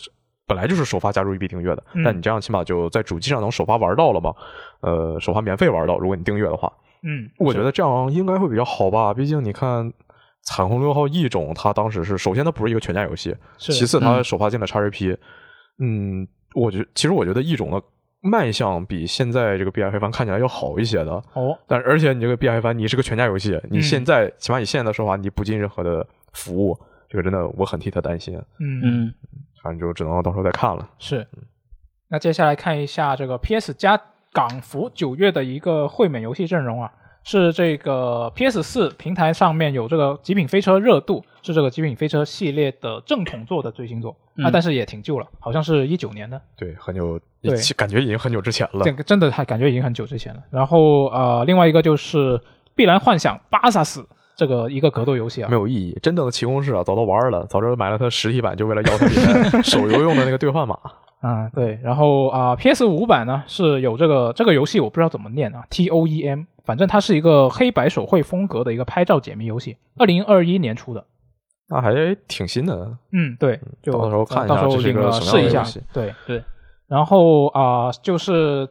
本来就是首发加入育碧订阅的，但你这样起码就在主机上能首发玩到了嘛？呃，首发免费玩到，如果你订阅的话，嗯，我觉得这样应该会比较好吧。毕竟你看《彩虹六号异种》，它当时是首先它不是一个全家游戏，其次它首发进了 XGP。嗯，我觉其实我觉得异种的卖相比现在这个 B I 黑帆看起来要好一些的哦。但而且你这个 B I 黑帆你是个全家游戏，你现在起码你现在的说法你不进任何的服务，这个真的我很替他担心。嗯嗯。反正就只能到时候再看了。是，那接下来看一下这个 PS 加港服九月的一个会免游戏阵容啊，是这个 PS 四平台上面有这个《极品飞车》热度，是这个《极品飞车》系列的正统作的最新作啊，但是也挺旧了，好像是一九年的。对，很久，对，感觉已经很久之前了。这个真的还感觉已经很久之前了。然后呃，另外一个就是《碧蓝幻想》巴萨斯。这个一个格斗游戏啊，没有意义。真正的奇功士啊，早都玩了，早知道买了它实体版，就为了要它里面 [LAUGHS] 手游用的那个兑换码。嗯，对。然后啊，PS 五版呢是有这个这个游戏，我不知道怎么念啊，T O E M，反正它是一个黑白手绘风格的一个拍照解谜游戏，二零二一年出的。那还挺新的。嗯，对，就到时候看一下，这个试一下。对对。然后啊，就是。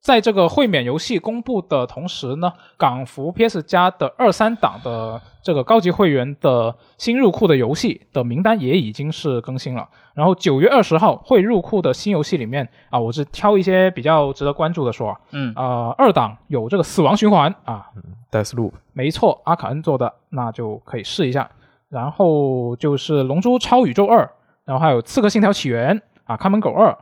在这个会免游戏公布的同时呢，港服 PS 加的二三档的这个高级会员的新入库的游戏的名单也已经是更新了。然后九月二十号会入库的新游戏里面啊，我是挑一些比较值得关注的说，嗯啊，二档有这个死亡循环啊，，Death Loop，，没错，阿卡恩做的，那就可以试一下。然后就是龙珠超宇宙二，然后还有刺客信条起源啊，看门狗二。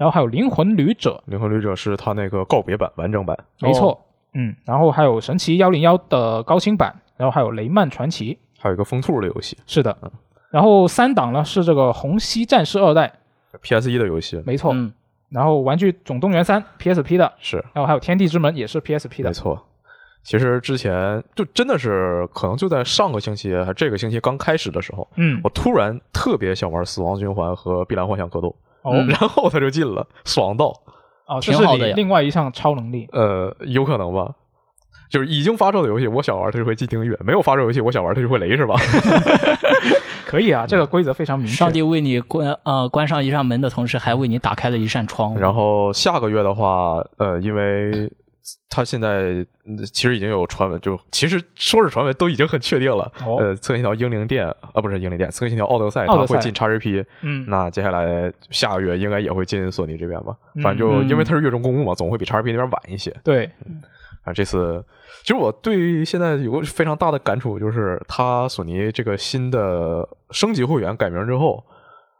然后还有灵魂旅者，灵魂旅者是他那个告别版完整版，没错，嗯，然后还有神奇幺零幺的高清版，然后还有雷曼传奇，还有一个风兔的游戏，是的，然后三档呢是这个红溪战士二代，PS 一的游戏，没错，然后玩具总动员三 PSP 的，是，然后还有天地之门也是 PSP 的，没错，其实之前就真的是可能就在上个星期还这个星期刚开始的时候，嗯，我突然特别想玩死亡循环和碧蓝幻想格斗。哦，然后他就进了，爽到，哦，这是你另外一项超能力。呃，有可能吧，就是已经发售的游戏，我想玩它就会进订阅；没有发售游戏，我想玩它就会雷，是吧？[LAUGHS] 可以啊，这个规则非常明确。上帝为你关呃关上一扇门的同时，还为你打开了一扇窗。然后下个月的话，呃，因为。他现在其实已经有传闻，就其实说是传闻，都已经很确定了。呃，刺客信条英灵殿啊，不是英灵殿，刺客信条奥德赛，它会进 XGP。嗯，那接下来下个月应该也会进索尼这边吧？反正就因为它是月中公布嘛，总会比 XGP 那边晚一些。对，啊，这次其实我对现在有个非常大的感触，就是他索尼这个新的升级会员改名之后，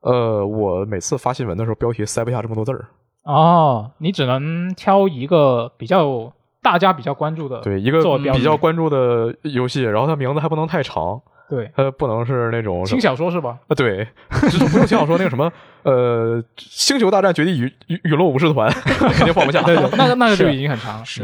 呃，我每次发新闻的时候，标题塞不下这么多字儿。哦，你只能挑一个比较大家比较关注的，对一个比较关注的游戏，然后它名字还不能太长，对，它不能是那种轻小说是吧？啊，对，就是不用轻小说，那个什么，呃，星球大战绝地陨陨陨落武士团 [LAUGHS] 肯定放不下，对对，那个那个就已经很长了。是，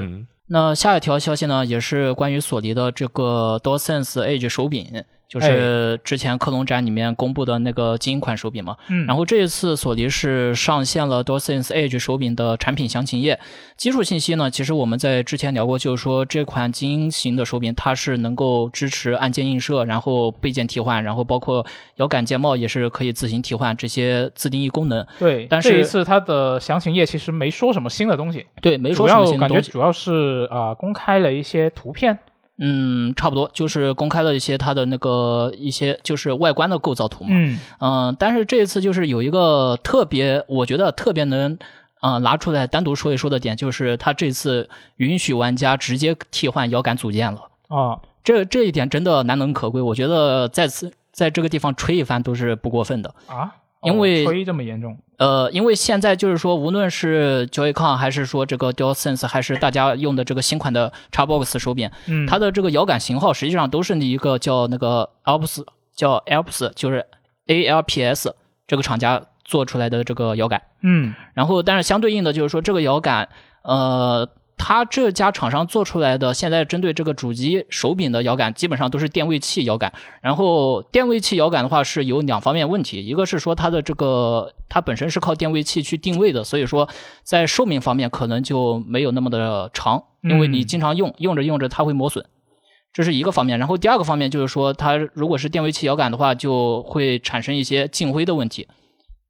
那下一条消息呢，也是关于索尼的这个 DualSense Edge 手柄就是之前科隆展里面公布的那个精英款手柄嘛。嗯。然后这一次索尼是上线了 DualSense Edge 手柄的产品详情页。基础信息呢，其实我们在之前聊过，就是说这款精英型的手柄它是能够支持按键映射，然后背键替换，然后包括摇杆键帽也是可以自行替换这些自定义功能。对。但是这一次它的详情页其实没说什么新的东西。对，没说什么新的东西。感觉主要是啊，公开了一些图片。嗯，差不多就是公开了一些它的那个一些就是外观的构造图嘛。嗯嗯，但是这一次就是有一个特别，我觉得特别能啊拿出来单独说一说的点，就是它这次允许玩家直接替换摇杆组件了。啊，这这一点真的难能可贵，我觉得在此在这个地方吹一番都是不过分的啊。因为吹这么严重，呃，因为现在就是说，无论是 Joy-Con 还是说这个 DualSense，还是大家用的这个新款的 Xbox 手柄，嗯，它的这个摇杆型号实际上都是一个叫那个 Alps，叫 Alps，就是 ALPS 这个厂家做出来的这个摇杆，嗯，然后但是相对应的就是说这个摇杆，呃。它这家厂商做出来的，现在针对这个主机手柄的摇杆，基本上都是电位器摇杆。然后电位器摇杆的话是有两方面问题，一个是说它的这个它本身是靠电位器去定位的，所以说在寿命方面可能就没有那么的长，因为你经常用，用着用着它会磨损，这是一个方面。然后第二个方面就是说，它如果是电位器摇杆的话，就会产生一些进灰的问题。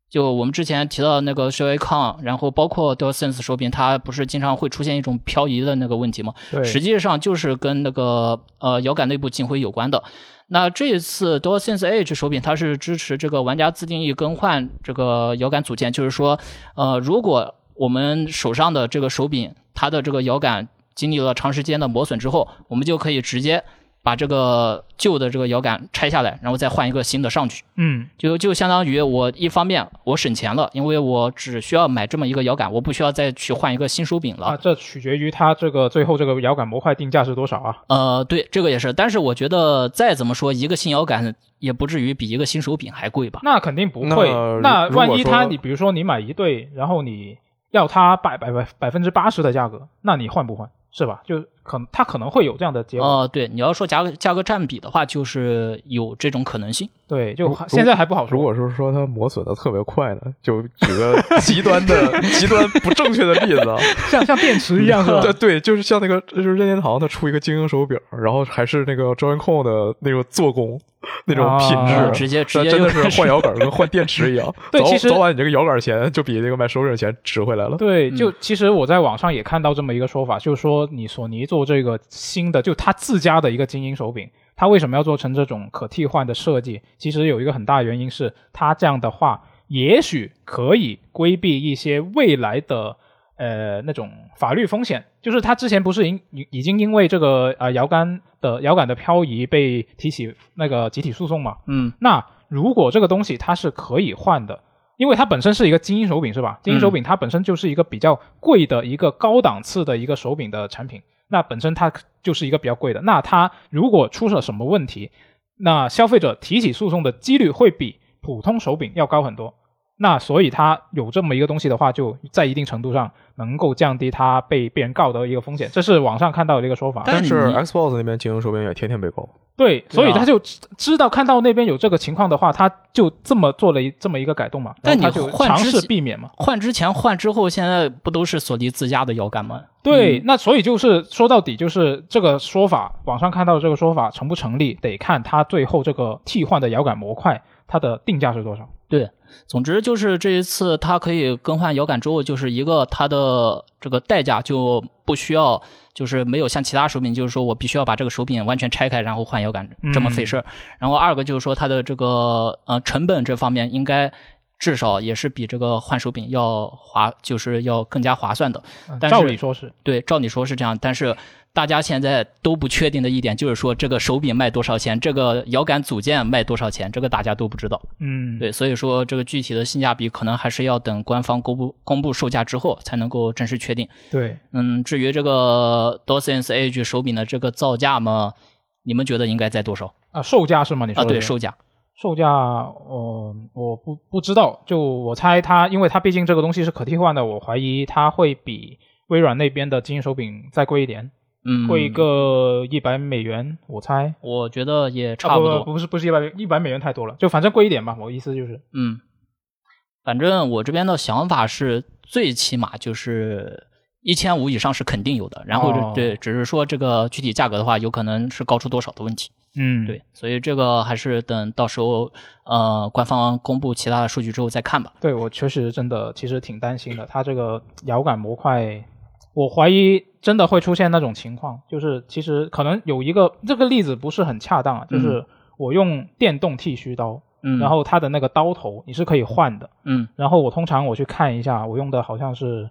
就我们之前提到那个 Joy-Con，然后包括 DualSense 手柄，它不是经常会出现一种漂移的那个问题吗？对，实际上就是跟那个呃摇杆内部进灰有关的。那这一次 DualSense Edge 手柄，它是支持这个玩家自定义更换这个摇杆组件，就是说，呃，如果我们手上的这个手柄，它的这个摇杆经历了长时间的磨损之后，我们就可以直接。把这个旧的这个摇杆拆下来，然后再换一个新的上去。嗯，就就相当于我一方面我省钱了，因为我只需要买这么一个摇杆，我不需要再去换一个新手柄了。啊，这取决于它这个最后这个摇杆模块定价是多少啊？呃，对，这个也是。但是我觉得再怎么说，一个新摇杆也不至于比一个新手柄还贵吧？那肯定不会。那万一它你比如说你买一对，然后你要它百百百百分之八十的价格，那你换不换？是吧？就可它可能会有这样的结果。哦，对，你要说价格价格占比的话，就是有这种可能性。[LAUGHS] 对，就现在还不好说。如果是说它磨损的特别快呢，就举个 [LAUGHS] 极端的、极端不正确的例子，[LAUGHS] 像像电池一样，是吧？对对，就是像那个，就是任天堂它出一个精英手柄，然后还是那个 Joy-Con 的那个做工。那种品质，直接直接真的是换摇杆跟换电池一样。对，其实早晚你这个摇杆钱就比那个买手柄钱值回来了。对，就其实我在网上也看到这么一个说法，就是说你索尼做这个新的，就他自家的一个精英手柄，他为什么要做成这种可替换的设计？其实有一个很大原因是，他这样的话，也许可以规避一些未来的。呃，那种法律风险，就是他之前不是已已已经因为这个呃摇杆的摇杆的漂移被提起那个集体诉讼嘛？嗯，那如果这个东西它是可以换的，因为它本身是一个精英手柄是吧？精英手柄它本身就是一个比较贵的一个高档次的一个手柄的产品，那本身它就是一个比较贵的，那它如果出了什么问题，那消费者提起诉讼的几率会比普通手柄要高很多。那所以它有这么一个东西的话，就在一定程度上能够降低它被被人告的一个风险，这是网上看到的一个说法。但是 Xbox 那边精英手柄也天天被告。对，所以他就知道看到那边有这个情况的话，他就这么做了一这么一个改动嘛。但你尝试避免嘛？换之前换之后，现在不都是索尼自家的摇杆吗？对，那所以就是说到底就是这个说法，网上看到的这个说法成不成立，得看它最后这个替换的摇杆模块它的定价是多少。对。总之就是这一次，它可以更换摇杆之后，就是一个它的这个代价就不需要，就是没有像其他手柄，就是说我必须要把这个手柄完全拆开然后换摇杆这么费事儿。然后二个就是说它的这个呃成本这方面应该至少也是比这个换手柄要划，就是要更加划算的。照理说是对，照理说是这样，但是。大家现在都不确定的一点就是说，这个手柄卖多少钱，这个摇杆组件卖多少钱，这个大家都不知道。嗯，对，所以说这个具体的性价比可能还是要等官方公布公布售价之后才能够正式确定。对，嗯，至于这个 DualSense Edge 手柄的这个造价嘛，你们觉得应该在多少？啊，售价是吗？你说啊，对，售价，售价，呃，我不不知道，就我猜它，因为它毕竟这个东西是可替换的，我怀疑它会比微软那边的精英手柄再贵一点。嗯，贵个一百美元，我猜。我觉得也差不多。不是不是一百一百美元太多了，就反正贵一点吧。我意思就是，嗯，反正我这边的想法是，最起码就是一千五以上是肯定有的。然后对，只是说这个具体价格的话，有可能是高出多少的问题。嗯，对，所以这个还是等到时候呃官方公布其他的数据之后再看吧。对我确实真的其实挺担心的，它这个遥感模块，我怀疑真的会出现那种情况，就是其实可能有一个这个例子不是很恰当啊，就是我用电动剃须刀，嗯，然后它的那个刀头你是可以换的，嗯，然后我通常我去看一下，我用的好像是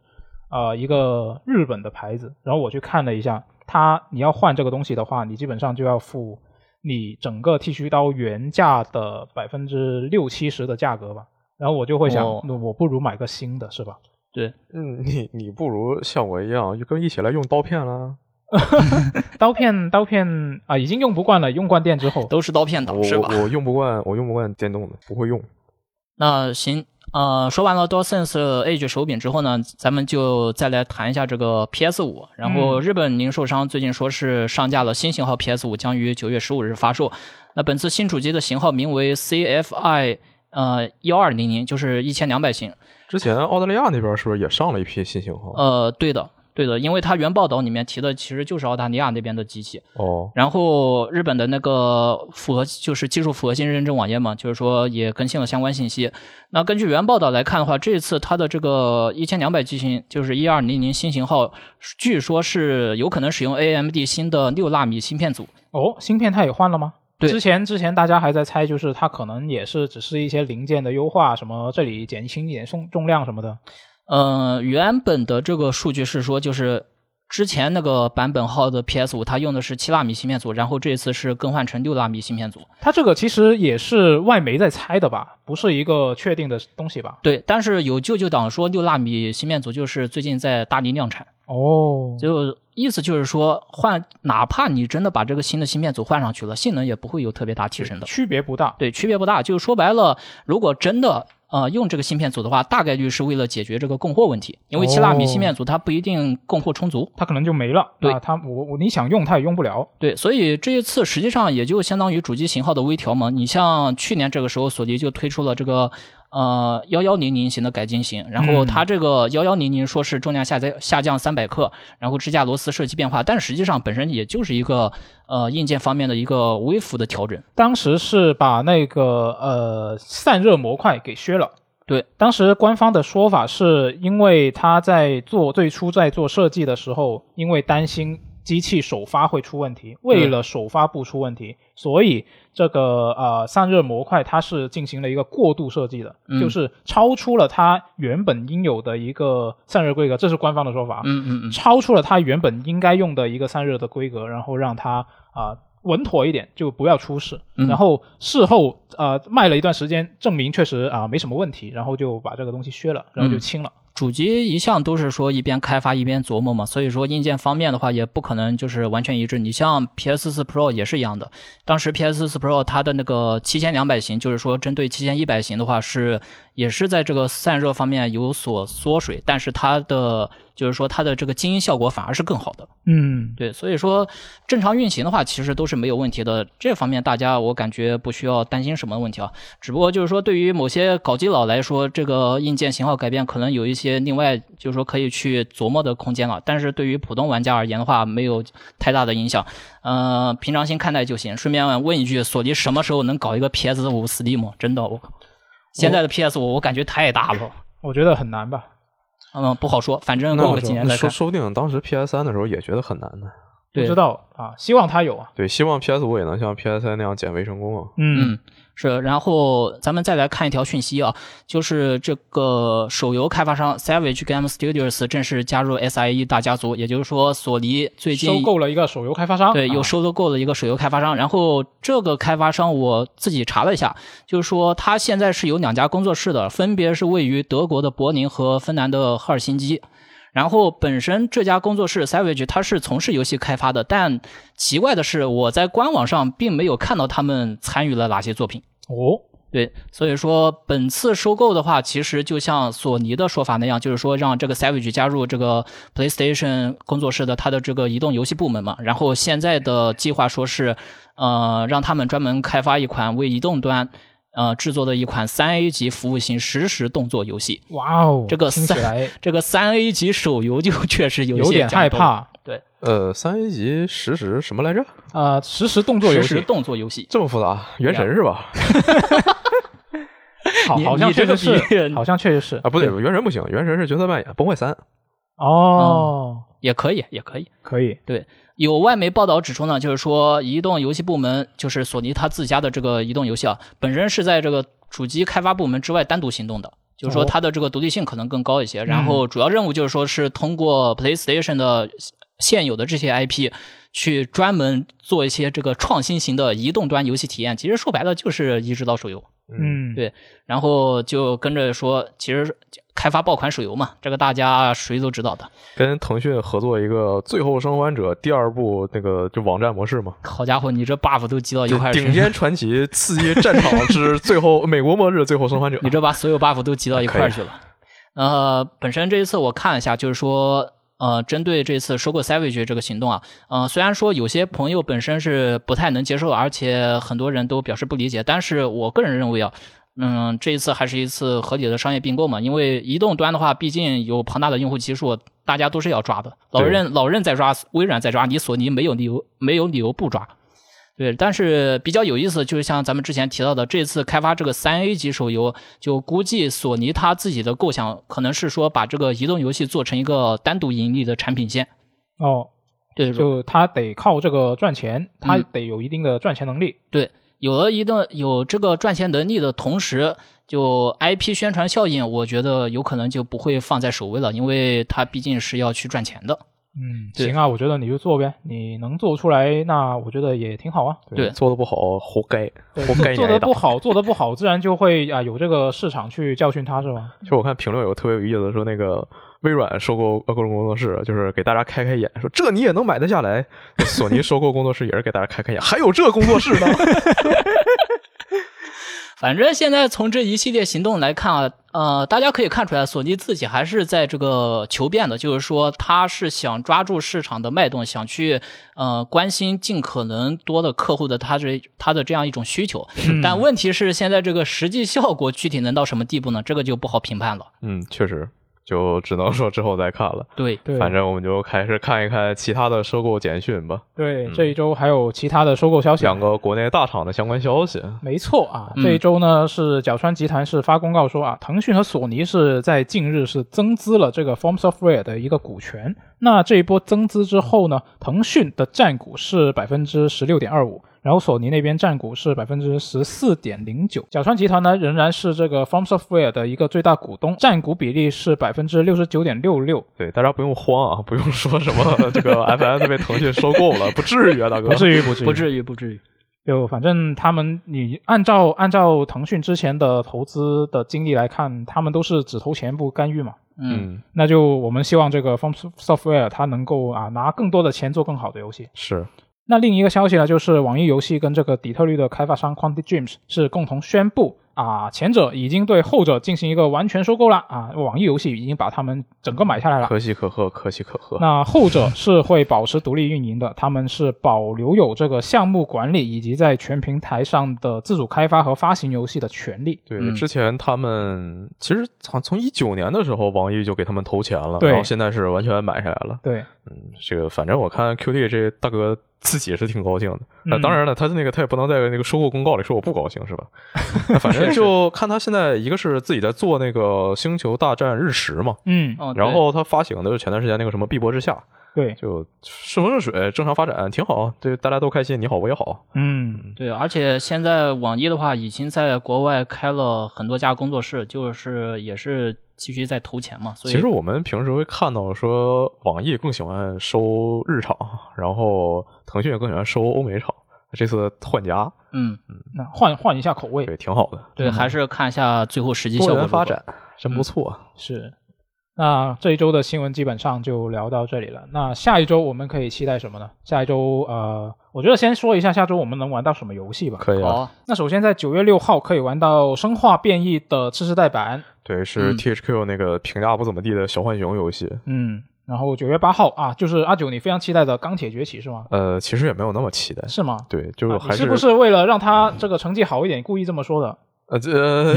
呃一个日本的牌子，然后我去看了一下，它你要换这个东西的话，你基本上就要付。你整个剃须刀原价的百分之六七十的价格吧，然后我就会想，那我不如买个新的，是吧？对，嗯，你你不如像我一样，就跟一起来用刀片 [LAUGHS] 了。刀片刀片啊，已经用不惯了，用惯电之后都是刀片党，是吧？我用不惯，我用不惯电动的，不会用。那行。呃，说完了 DualSense Edge 手柄之后呢，咱们就再来谈一下这个 PS 五。然后日本零售商最近说是上架了新型号 PS 五，将于九月十五日发售。那本次新主机的型号名为 CFI 呃幺二零零，就是一千两百型。之前澳大利亚那边是不是也上了一批新型号？呃，对的。对的，因为它原报道里面提的其实就是澳大利亚那边的机器哦，然后日本的那个符合就是技术符合性认证网页嘛，就是说也更新了相关信息。那根据原报道来看的话，这次它的这个一千两百机型就是一二零零新型号，据说是有可能使用 AMD 新的六纳米芯片组哦，芯片它也换了吗？对，之前之前大家还在猜，就是它可能也是只是一些零件的优化，什么这里减轻一点重重量什么的。嗯，原本的这个数据是说，就是之前那个版本号的 PS 五，它用的是七纳米芯片组，然后这次是更换成六纳米芯片组。它这个其实也是外媒在猜的吧，不是一个确定的东西吧？对，但是有舅舅党说六纳米芯片组就是最近在大力量产。哦，就意思就是说换，哪怕你真的把这个新的芯片组换上去了，性能也不会有特别大提升的，区别不大。对，区别不大。就是说白了，如果真的。呃，用这个芯片组的话，大概率是为了解决这个供货问题，因为七纳米芯片组它不一定供货充足，它可能就没了。对，它我我你想用它也用不了。对，所以这一次实际上也就相当于主机型号的微调嘛。你像去年这个时候，索尼就推出了这个。呃，幺幺零零型的改进型，然后它这个幺幺零零说是重量下降下降三百克，然后支架螺丝设计变化，但实际上本身也就是一个呃硬件方面的一个微幅的调整。当时是把那个呃散热模块给削了。对，当时官方的说法是因为他在做最初在做设计的时候，因为担心。机器首发会出问题，为了首发不出问题，所以这个呃散热模块它是进行了一个过度设计的，就是超出了它原本应有的一个散热规格，这是官方的说法。嗯嗯嗯，超出了它原本应该用的一个散热的规格，然后让它啊稳妥一点，就不要出事。然后事后呃卖了一段时间，证明确实啊没什么问题，然后就把这个东西削了，然后就清了。主机一向都是说一边开发一边琢磨嘛，所以说硬件方面的话也不可能就是完全一致。你像 P S 四 Pro 也是一样的，当时 P S 四 Pro 它的那个七千两百型，就是说针对七千一百型的话是也是在这个散热方面有所缩水，但是它的。就是说它的这个静音效果反而是更好的，嗯，对，所以说正常运行的话，其实都是没有问题的。这方面大家我感觉不需要担心什么问题啊。只不过就是说，对于某些搞机佬来说，这个硬件型号改变可能有一些另外就是说可以去琢磨的空间了。但是对于普通玩家而言的话，没有太大的影响，嗯，平常心看待就行。顺便问一句，索尼什么时候能搞一个 PS 五 Steam？真的，我靠，现在的 PS 五我感觉太大了，我觉得很难吧。嗯，不好说，反正过个几年再说，说不定当时 PS 三的时候也觉得很难呢。不知道啊，希望它有啊。对，希望 PS 五也能像 PS 三那样减肥成功啊。嗯。是，然后咱们再来看一条讯息啊，就是这个手游开发商 Savage Game Studios 正式加入 SIE 大家族，也就是说，索尼最近收购了一个手游开发商，对，又收购了一个手游开发商。然后这个开发商我自己查了一下，就是说他现在是有两家工作室的，分别是位于德国的柏林和芬兰的赫尔辛基。然后本身这家工作室 Savage 它是从事游戏开发的，但奇怪的是我在官网上并没有看到他们参与了哪些作品。哦，对，所以说本次收购的话，其实就像索尼的说法那样，就是说让这个 Savage 加入这个 PlayStation 工作室的它的这个移动游戏部门嘛。然后现在的计划说是，呃，让他们专门开发一款为移动端呃制作的一款三 A 级服务型实时动作游戏。哇哦，这个三这个三 A 级手游就 [LAUGHS] 确实有点害怕。对，呃，三 A 级实时什么来着？啊，实时动作游戏，实时动作游戏这么复杂？原神是吧？[LAUGHS] 好，好像确实是，好像确实是啊，不对，原神不行，原神是角色扮演，崩坏三。哦，也可以，也可以，可以。对，有外媒报道指出呢，就是说移动游戏部门，就是索尼它自家的这个移动游戏啊，本身是在这个主机开发部门之外单独行动的，就是说它的这个独立性可能更高一些。然后主要任务就是说是通过 PlayStation 的现有的这些 IP 去专门做一些这个创新型的移动端游戏体验。其实说白了就是移植到手游。嗯，对，然后就跟着说，其实开发爆款手游嘛，这个大家谁都知道的。跟腾讯合作一个《最后生还者》第二部那个就网站模式嘛。好家伙，你这 buff 都积到一块顶尖传奇刺激战场之最后美国末日最后生还者，你这把所有 buff 都集到一块去了。呃，本身这一次我看了一下，就是说。呃，针对这次收购 Savage 这个行动啊，呃，虽然说有些朋友本身是不太能接受，而且很多人都表示不理解，但是我个人认为啊，嗯，这一次还是一次合理的商业并购嘛，因为移动端的话，毕竟有庞大的用户基数，大家都是要抓的，老任老任在抓，微软在抓，你索尼没有理由没有理由不抓。对，但是比较有意思，就是像咱们之前提到的，这次开发这个三 A 级手游，就估计索尼他自己的构想可能是说把这个移动游戏做成一个单独盈利的产品线。哦，对，就他得靠这个赚钱，他得有一定的赚钱能力。对，有了一定有这个赚钱能力的同时，就 IP 宣传效应，我觉得有可能就不会放在首位了，因为它毕竟是要去赚钱的。嗯，行啊，我觉得你就做呗，你能做出来，那我觉得也挺好啊。对，做的不好，活该，活该。做的不好，做的不好，自然就会啊有这个市场去教训他，是吧？就我看评论有个特别有意思的，说那个微软收购各种工作室，就是给大家开开眼，说这你也能买得下来。[LAUGHS] 索尼收购工作室也是给大家开开眼，还有这工作室呢。[LAUGHS] 反正现在从这一系列行动来看啊，呃，大家可以看出来，索尼自己还是在这个求变的，就是说他是想抓住市场的脉动，想去呃关心尽可能多的客户的他这他的这样一种需求。但问题是，现在这个实际效果具体能到什么地步呢？这个就不好评判了。嗯，确实。就只能说之后再看了。对，对反正我们就开始看一看其他的收购简讯吧。对，这一周还有其他的收购消息，两个国内大厂的相关消息。没错啊，这一周呢是角川集团是发公告说啊，腾讯和索尼是在近日是增资了这个 Form Software 的一个股权。那这一波增资之后呢，腾讯的占股是百分之十六点二五。然后索尼那边占股是百分之十四点零九，角川集团呢仍然是这个 From Software 的一个最大股东，占股比例是百分之六十九点六六。对，大家不用慌啊，不用说什么这个 [LAUGHS] FS 被腾讯收购了，不至于啊，大哥，不至于，不至于，不至于，不至于。就反正他们，你按照按照腾讯之前的投资的经历来看，他们都是只投钱不干预嘛。嗯，那就我们希望这个 From Software 它能够啊拿更多的钱做更好的游戏。是。那另一个消息呢，就是网易游戏跟这个底特律的开发商 Quantic Dreams 是共同宣布。啊，前者已经对后者进行一个完全收购了啊！网易游戏已经把他们整个买下来了，可喜可贺，可喜可贺。那后者是会保持独立运营的，他们是保留有这个项目管理以及在全平台上的自主开发和发行游戏的权利。对，之前他们其实从从一九年的时候，网易就给他们投钱了，然后现在是完全买下来了。对，嗯，这个反正我看 QD 这大哥。自己是挺高兴的，那当然了，他的那个他也不能在那个收购公告里说我不高兴，是吧？[LAUGHS] 反正就看他现在一个是自己在做那个《星球大战日食》嘛，嗯，然后他发行的就前段时间那个什么《碧波之下》，对，就顺风顺水，正常发展挺好，对，大家都开心，你好我也好，嗯，对，而且现在网易的话已经在国外开了很多家工作室，就是也是。继续在投钱嘛？所以其实我们平时会看到说，网易更喜欢收日场，然后腾讯也更喜欢收欧美场。这次换家，嗯嗯，那换换一下口味，对，挺好的。对，还是看一下最后实际效果发展，真不错。是。那这一周的新闻基本上就聊到这里了。那下一周我们可以期待什么呢？下一周呃，我觉得先说一下下周我们能玩到什么游戏吧。可以啊。那首先在九月六号可以玩到《生化变异》的次世代版。对，是 THQ 那个评价不怎么地的小浣熊游戏。嗯。然后九月八号啊，就是阿九你非常期待的《钢铁崛起》是吗？呃，其实也没有那么期待。是吗？对，就还是。是不是为了让他这个成绩好一点，故意这么说的？呃，这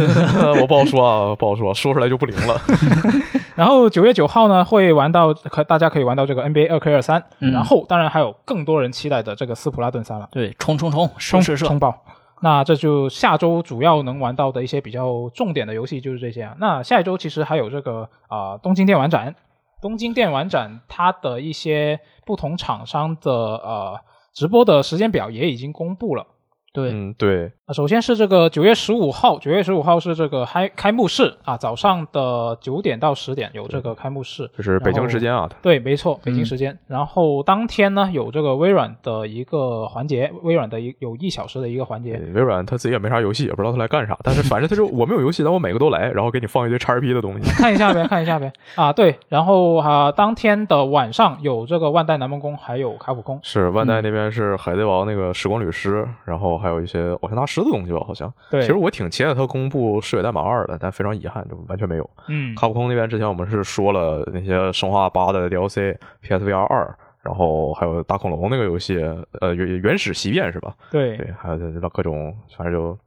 [LAUGHS] 我不好说啊，不好说，说出来就不灵了。[LAUGHS] [LAUGHS] 然后九月九号呢，会玩到可大家可以玩到这个 NBA 二 K 二三，然后当然还有更多人期待的这个斯普拉顿三了。对，冲冲冲，冲冲爆！那这就下周主要能玩到的一些比较重点的游戏就是这些啊。那下一周其实还有这个啊东京电玩展，东京电玩展它的一些不同厂商的呃直播的时间表也已经公布了。对，嗯，对。首先是这个九月十五号，九月十五号是这个开开幕式啊，早上的九点到十点有这个开幕式，就是北京时间啊。对，没错，北京时间。然后当天呢有这个微软的一个环节，微软的一有一小时的一个环节。微软他自己也没啥游戏，也不知道他来干啥，但是反正他就我没有游戏，但我每个都来，然后给你放一堆 XRP 的东西，[LAUGHS] 看一下呗，看一下呗。啊，对。然后啊，当天的晚上有这个万代南梦宫，还有卡普空。是万代那边是海贼王那个时光旅师，然后还有一些偶像大师的东西吧，好像。对，其实我挺期待他公布《嗜血代码二》的，但非常遗憾，就完全没有。嗯，卡普空那边之前我们是说了那些《生化八》的 DLC、PSVR 二，然后还有大恐龙那个游戏，呃，原原始袭变是吧？对对，还有这各种，反正就，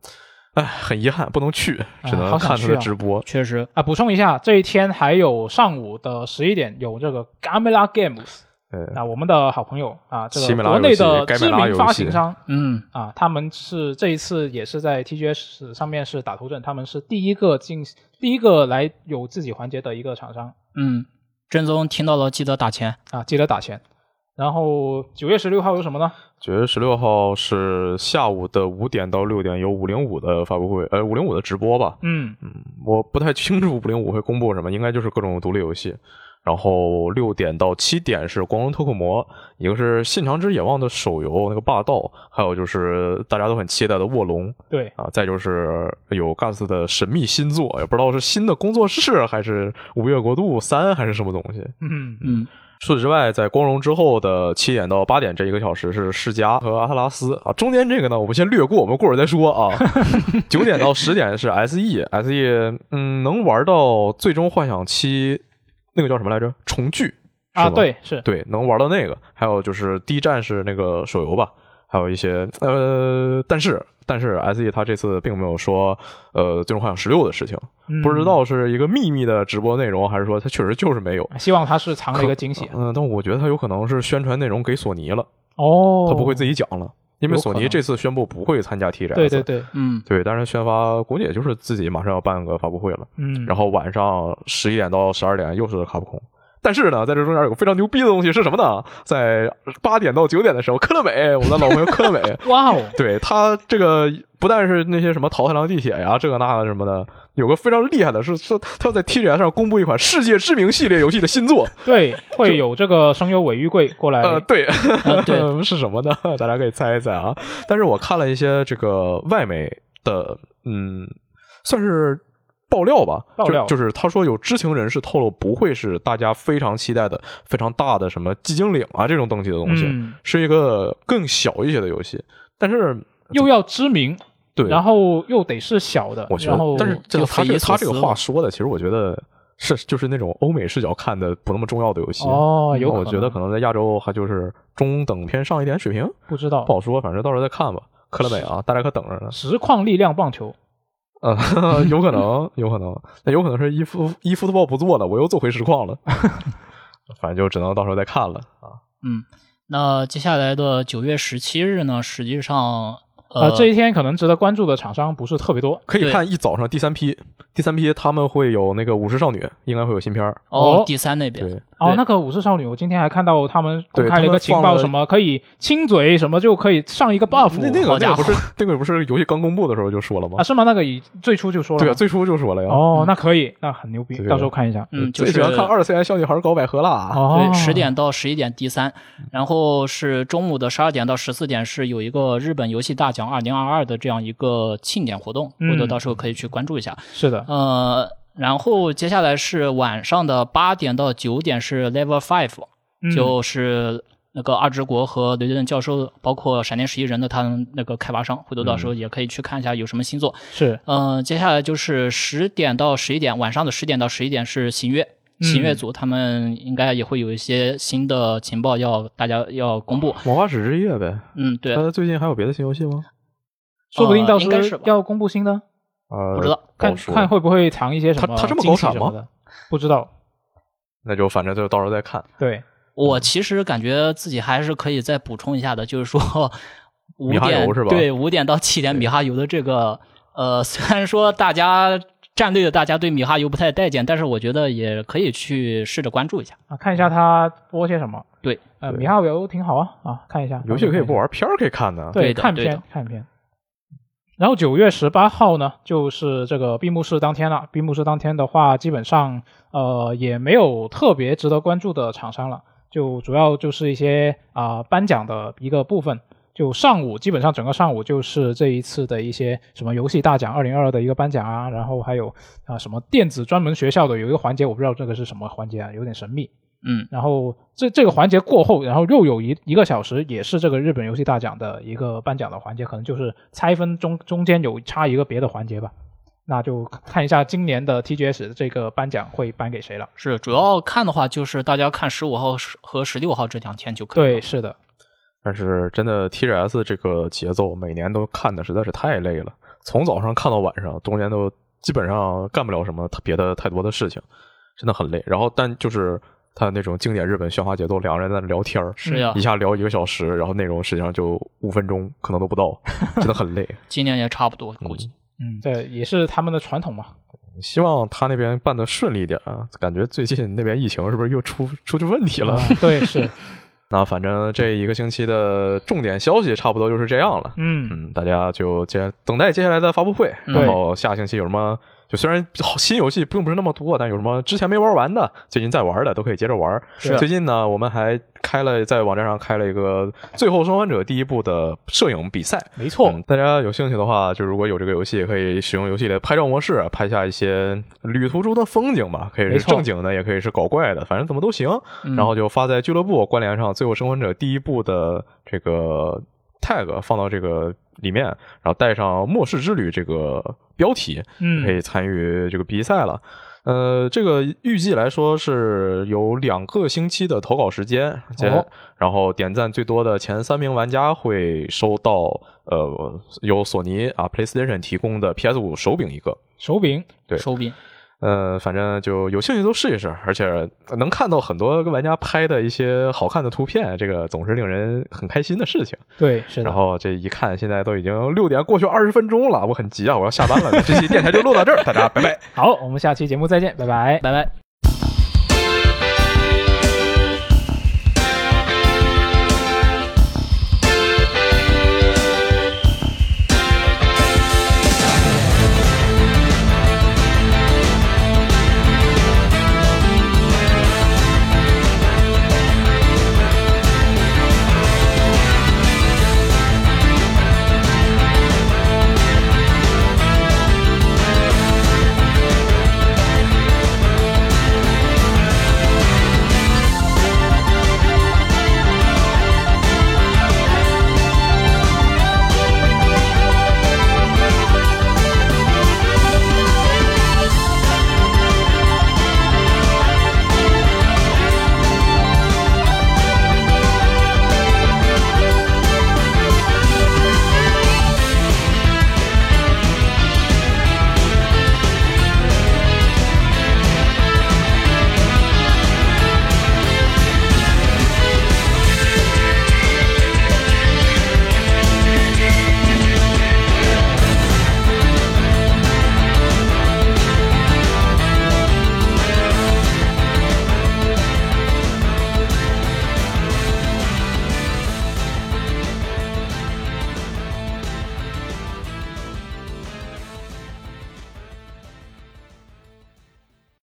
哎，很遗憾不能去，只能看他的直播。确实啊，补充一下，这一天还有上午的十一点有这个 Gamela Games。啊，我们的好朋友啊，这个国内的知名发行商，嗯啊，他们是这一次也是在 TGS 上面是打头阵，他们是第一个进第一个来有自己环节的一个厂商。嗯，正宗听到了，记得打钱啊，记得打钱。然后九月十六号有什么呢？九月十六号是下午的五点到六点有五零五的发布会，呃，五零五的直播吧。嗯嗯，我不太清楚五零五会公布什么，应该就是各种独立游戏。然后六点到七点是光荣特库摩，一个是信长之野望的手游那个霸道，还有就是大家都很期待的卧龙。对啊，再就是有 Gas 的神秘新作，也不知道是新的工作室还是五月国度三还是什么东西。嗯嗯。除此之外，在光荣之后的七点到八点这一个小时是世嘉和阿特拉斯啊，中间这个呢我们先略过，我们过会儿再说啊。[LAUGHS] 九点到十点是 SE，SE 嗯能玩到最终幻想七。那个叫什么来着？重聚啊，对，是对，能玩到那个。还有就是第一站是那个手游吧，还有一些呃，但是但是 S E 他这次并没有说呃最终幻想十六的事情，不知道是一个秘密的直播内容，还是说他确实就是没有。希望他是藏了一个惊喜。嗯，但我觉得他有可能是宣传内容给索尼了。哦，他不会自己讲了，因为索尼这次宣布不会参加 T S。对对对，嗯，对，当然宣发估计也就是自己马上要办个发布会了。嗯，然后晚上十一点到十二点又是卡普空。但是呢，在这中间有个非常牛逼的东西是什么呢？在八点到九点的时候，科乐美，我的老朋友科乐美，[LAUGHS] 哇哦，对他这个不但是那些什么桃太郎地铁呀，这个那个什么的，有个非常厉害的是，说他要在 TGS 上公布一款世界知名系列游戏的新作。对，会有这个声优尾玉贵过来。呃，对，对，[LAUGHS] 是什么呢？大家可以猜一猜啊。但是我看了一些这个外媒的，嗯，算是。爆料吧，爆料。就是他说有知情人士透露，不会是大家非常期待的非常大的什么寂静岭啊这种等级的东西，是一个更小一些的游戏，但是又要知名，对，然后又得是小的，我觉得，但是这个他这个他这个话说的，其实我觉得是就是那种欧美视角看的不那么重要的游戏。哦，有我觉得可能在亚洲还就是中等偏上一点水平，不知道。不好说，反正到时候再看吧。克乐美啊，大家可等着呢。实况力量棒球。呃，[LAUGHS] 有可能，有可能，那有可能是一夫一夫的报不做了，我又做回实况了，[LAUGHS] 反正就只能到时候再看了啊。嗯，那接下来的九月十七日呢，实际上。呃，这一天可能值得关注的厂商不是特别多，可以看一早上第三批，第三批他们会有那个武士少女，应该会有新片儿哦。第三那边，哦，那个武士少女，我今天还看到他们公开了一个情报，什么可以亲嘴，什么就可以上一个 buff。那那个那个不是那个不是游戏刚公布的时候就说了吗？啊，是吗？那个已最初就说了，对啊，最初就说了呀。哦，那可以，那很牛逼，到时候看一下。嗯，最喜欢看二次元小女孩搞百合啦。对，十点到十一点第三，然后是中午的十二点到十四点是有一个日本游戏大奖二零二二的。这样一个庆典活动，或者到时候可以去关注一下。是的，呃，然后接下来是晚上的八点到九点是 Level Five，就是那个二之国和雷顿教授，包括闪电十一人的他们那个开发商，回头到时候也可以去看一下有什么新作。是，嗯，接下来就是十点到十一点，晚上的十点到十一点是行月。新月组他们应该也会有一些新的情报要大家要公布，魔法使之月呗。嗯，对。他最近还有别的新游戏吗？说不定到时候要公布新的。呃，不知道，看看会不会藏一些什么？他他这么高产吗？不知道。那就反正就到时候再看。对，我其实感觉自己还是可以再补充一下的，就是说 [LAUGHS] 五点是吧？对，五点到七点米哈游的这个，呃，[LAUGHS] 虽然说大家。战队的大家对米哈游不太待见，但是我觉得也可以去试着关注一下啊，看一下他播些什么。对，呃，米哈游挺好啊啊，看一下。游戏可以不玩，片儿可以看的。对，看片看片。然后九月十八号呢，就是这个闭幕式当天了。闭幕式当天的话，基本上呃也没有特别值得关注的厂商了，就主要就是一些啊颁奖的一个部分。就上午，基本上整个上午就是这一次的一些什么游戏大奖二零二二的一个颁奖啊，然后还有啊什么电子专门学校的有一个环节，我不知道这个是什么环节啊，有点神秘。嗯，然后这这个环节过后，然后又有一一个小时，也是这个日本游戏大奖的一个颁奖的环节，可能就是拆分中中间有插一个别的环节吧。那就看一下今年的 TGS 这个颁奖会颁给谁了。是主要看的话，就是大家看十五号和十六号这两天就可以。对，是的。但是真的 TGS 这个节奏，每年都看的实在是太累了，从早上看到晚上，中间都基本上干不了什么别的太多的事情，真的很累。然后，但就是他那种经典日本喧哗节奏，两个人在那聊天儿是呀，一下聊一个小时，然后内容实际上就五分钟，可能都不到，[LAUGHS] 真的很累。今年也差不多，估计，嗯，对也是他们的传统嘛。希望他那边办的顺利点啊，感觉最近那边疫情是不是又出出去问题了？对，是。[LAUGHS] 那反正这一个星期的重点消息差不多就是这样了。嗯嗯，大家就接等待接下来的发布会，然后下星期有什么？就虽然新游戏并不是那么多，但有什么之前没玩完的，最近在玩的都可以接着玩。是。最近呢，我们还开了在网站上开了一个《最后生还者》第一部的摄影比赛。没错，大家有兴趣的话，就如果有这个游戏，也可以使用游戏的拍照模式，拍下一些旅途中的风景吧。可以是正经的，也可以是搞怪的，反正怎么都行。然后就发在俱乐部关联上，《最后生还者》第一部的这个 tag 放到这个。里面，然后带上“末世之旅”这个标题，嗯，可以参与这个比赛了。呃，这个预计来说是有两个星期的投稿时间，然后点赞最多的前三名玩家会收到呃由索尼啊 PlayStation 提供的 PS 五手柄一个手柄，对手柄。呃，反正就有兴趣都试一试，而且能看到很多玩家拍的一些好看的图片，这个总是令人很开心的事情。对，是。然后这一看，现在都已经六点过去二十分钟了，我很急啊，我要下班了。这期电台就录到这儿，大家拜拜。[LAUGHS] 好，我们下期节目再见，拜拜，拜拜。